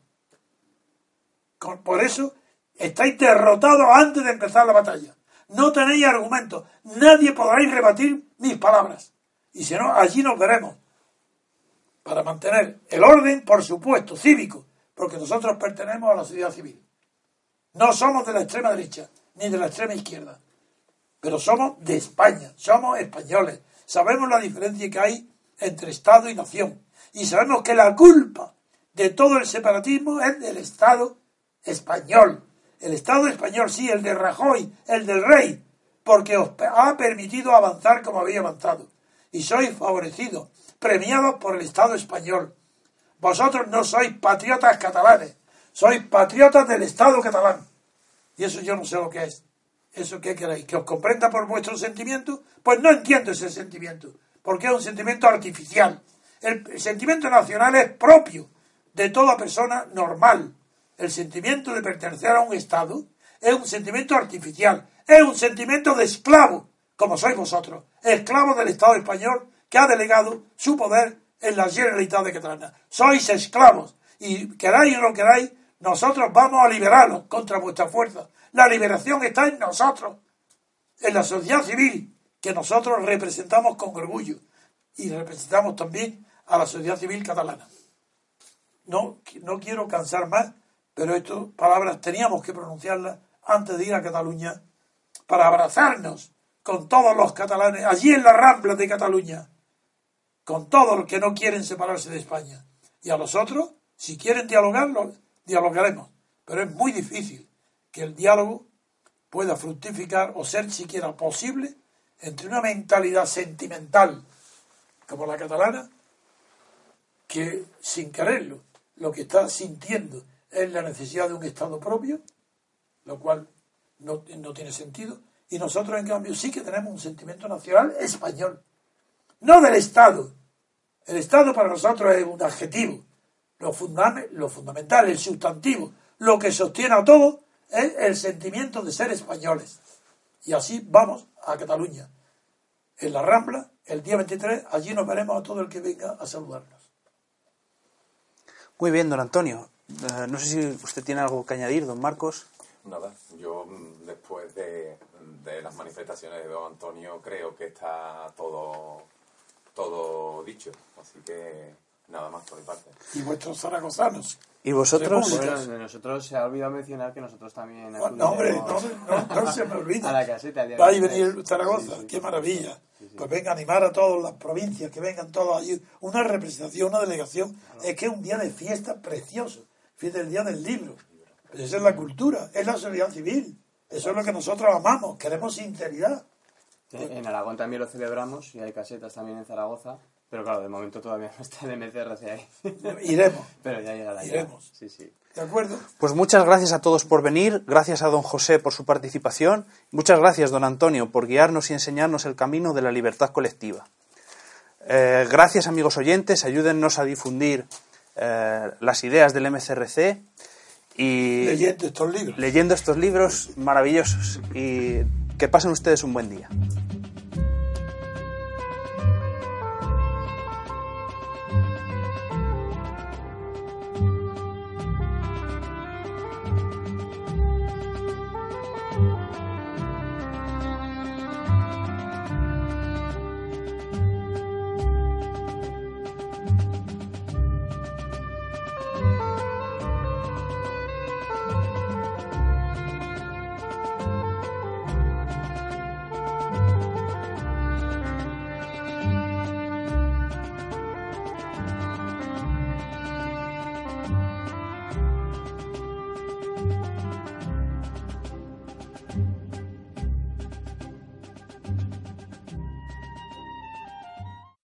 [SPEAKER 4] Por eso estáis derrotados antes de empezar la batalla. No tenéis argumentos. Nadie podrá rebatir mis palabras. Y si no, allí nos veremos. Para mantener el orden, por supuesto, cívico, porque nosotros pertenecemos a la sociedad civil. No somos de la extrema derecha ni de la extrema izquierda, pero somos de España, somos españoles. Sabemos la diferencia que hay entre Estado y nación. Y sabemos que la culpa de todo el separatismo es del Estado español. El Estado español, sí, el de Rajoy, el del rey, porque os ha permitido avanzar como había avanzado. Y sois favorecidos, premiados por el Estado español. Vosotros no sois patriotas catalanes, sois patriotas del Estado catalán. Y eso yo no sé lo que es. ¿Eso qué queréis? ¿Que os comprenda por vuestros sentimientos? Pues no entiendo ese sentimiento, porque es un sentimiento artificial. El sentimiento nacional es propio de toda persona normal. El sentimiento de pertenecer a un Estado es un sentimiento artificial, es un sentimiento de esclavo, como sois vosotros, esclavos del Estado español que ha delegado su poder en la Generalitat de Cataluña. Sois esclavos y queráis o no queráis, nosotros vamos a liberarlos contra vuestra fuerza. La liberación está en nosotros, en la sociedad civil, que nosotros representamos con orgullo y representamos también a la sociedad civil catalana. No, no quiero cansar más, pero estas palabras teníamos que pronunciarlas antes de ir a Cataluña para abrazarnos con todos los catalanes, allí en la rambla de Cataluña, con todos los que no quieren separarse de España. Y a los otros, si quieren dialogar, dialogaremos, pero es muy difícil que el diálogo pueda fructificar o ser siquiera posible entre una mentalidad sentimental como la catalana, que sin quererlo lo que está sintiendo es la necesidad de un Estado propio, lo cual no, no tiene sentido, y nosotros en cambio sí que tenemos un sentimiento nacional español, no del Estado. El Estado para nosotros es un adjetivo, lo, fundamental, el sustantivo, lo que sostiene a todo es el sentimiento de ser españoles. Y así vamos a Cataluña. En la Rambla, el día 23, allí nos veremos a todo el que venga a saludarnos.
[SPEAKER 1] Muy bien, don Antonio. Eh, no sé si usted tiene algo que añadir, don Marcos.
[SPEAKER 3] Nada, yo mm, después de, de las manifestaciones de don Antonio creo que está todo, todo dicho. Así que Nada más por mi parte.
[SPEAKER 4] Y vuestros zaragozanos.
[SPEAKER 1] ¿Y vosotros?
[SPEAKER 6] Bueno, de nosotros se ha olvidado mencionar que nosotros también.
[SPEAKER 4] Ah, no, hombre, no, no, se me olvida.
[SPEAKER 6] A la caseta.
[SPEAKER 4] Va a venir Zaragoza, qué maravilla. pues venga a animar a todas las provincias, que vengan todos allí. Una representación, una delegación. Es que es un día de fiesta precioso. Fiesta del día del libro. Esa es la cultura, es la sociedad civil. Eso es lo que nosotros amamos, queremos sinceridad.
[SPEAKER 6] En Aragón también lo celebramos y hay casetas también en Zaragoza pero claro, de momento todavía no está el MCRC ahí.
[SPEAKER 4] Iremos.
[SPEAKER 6] Pero ya llegará.
[SPEAKER 4] Iremos.
[SPEAKER 6] Sí, sí.
[SPEAKER 4] ¿De acuerdo?
[SPEAKER 1] Pues muchas gracias a todos por venir, gracias a don José por su participación, muchas gracias don Antonio por guiarnos y enseñarnos el camino de la libertad colectiva. Eh, gracias amigos oyentes, ayúdennos a difundir eh, las ideas del MCRC y
[SPEAKER 4] Leyendo estos libros.
[SPEAKER 1] leyendo estos libros maravillosos y que pasen ustedes un buen día.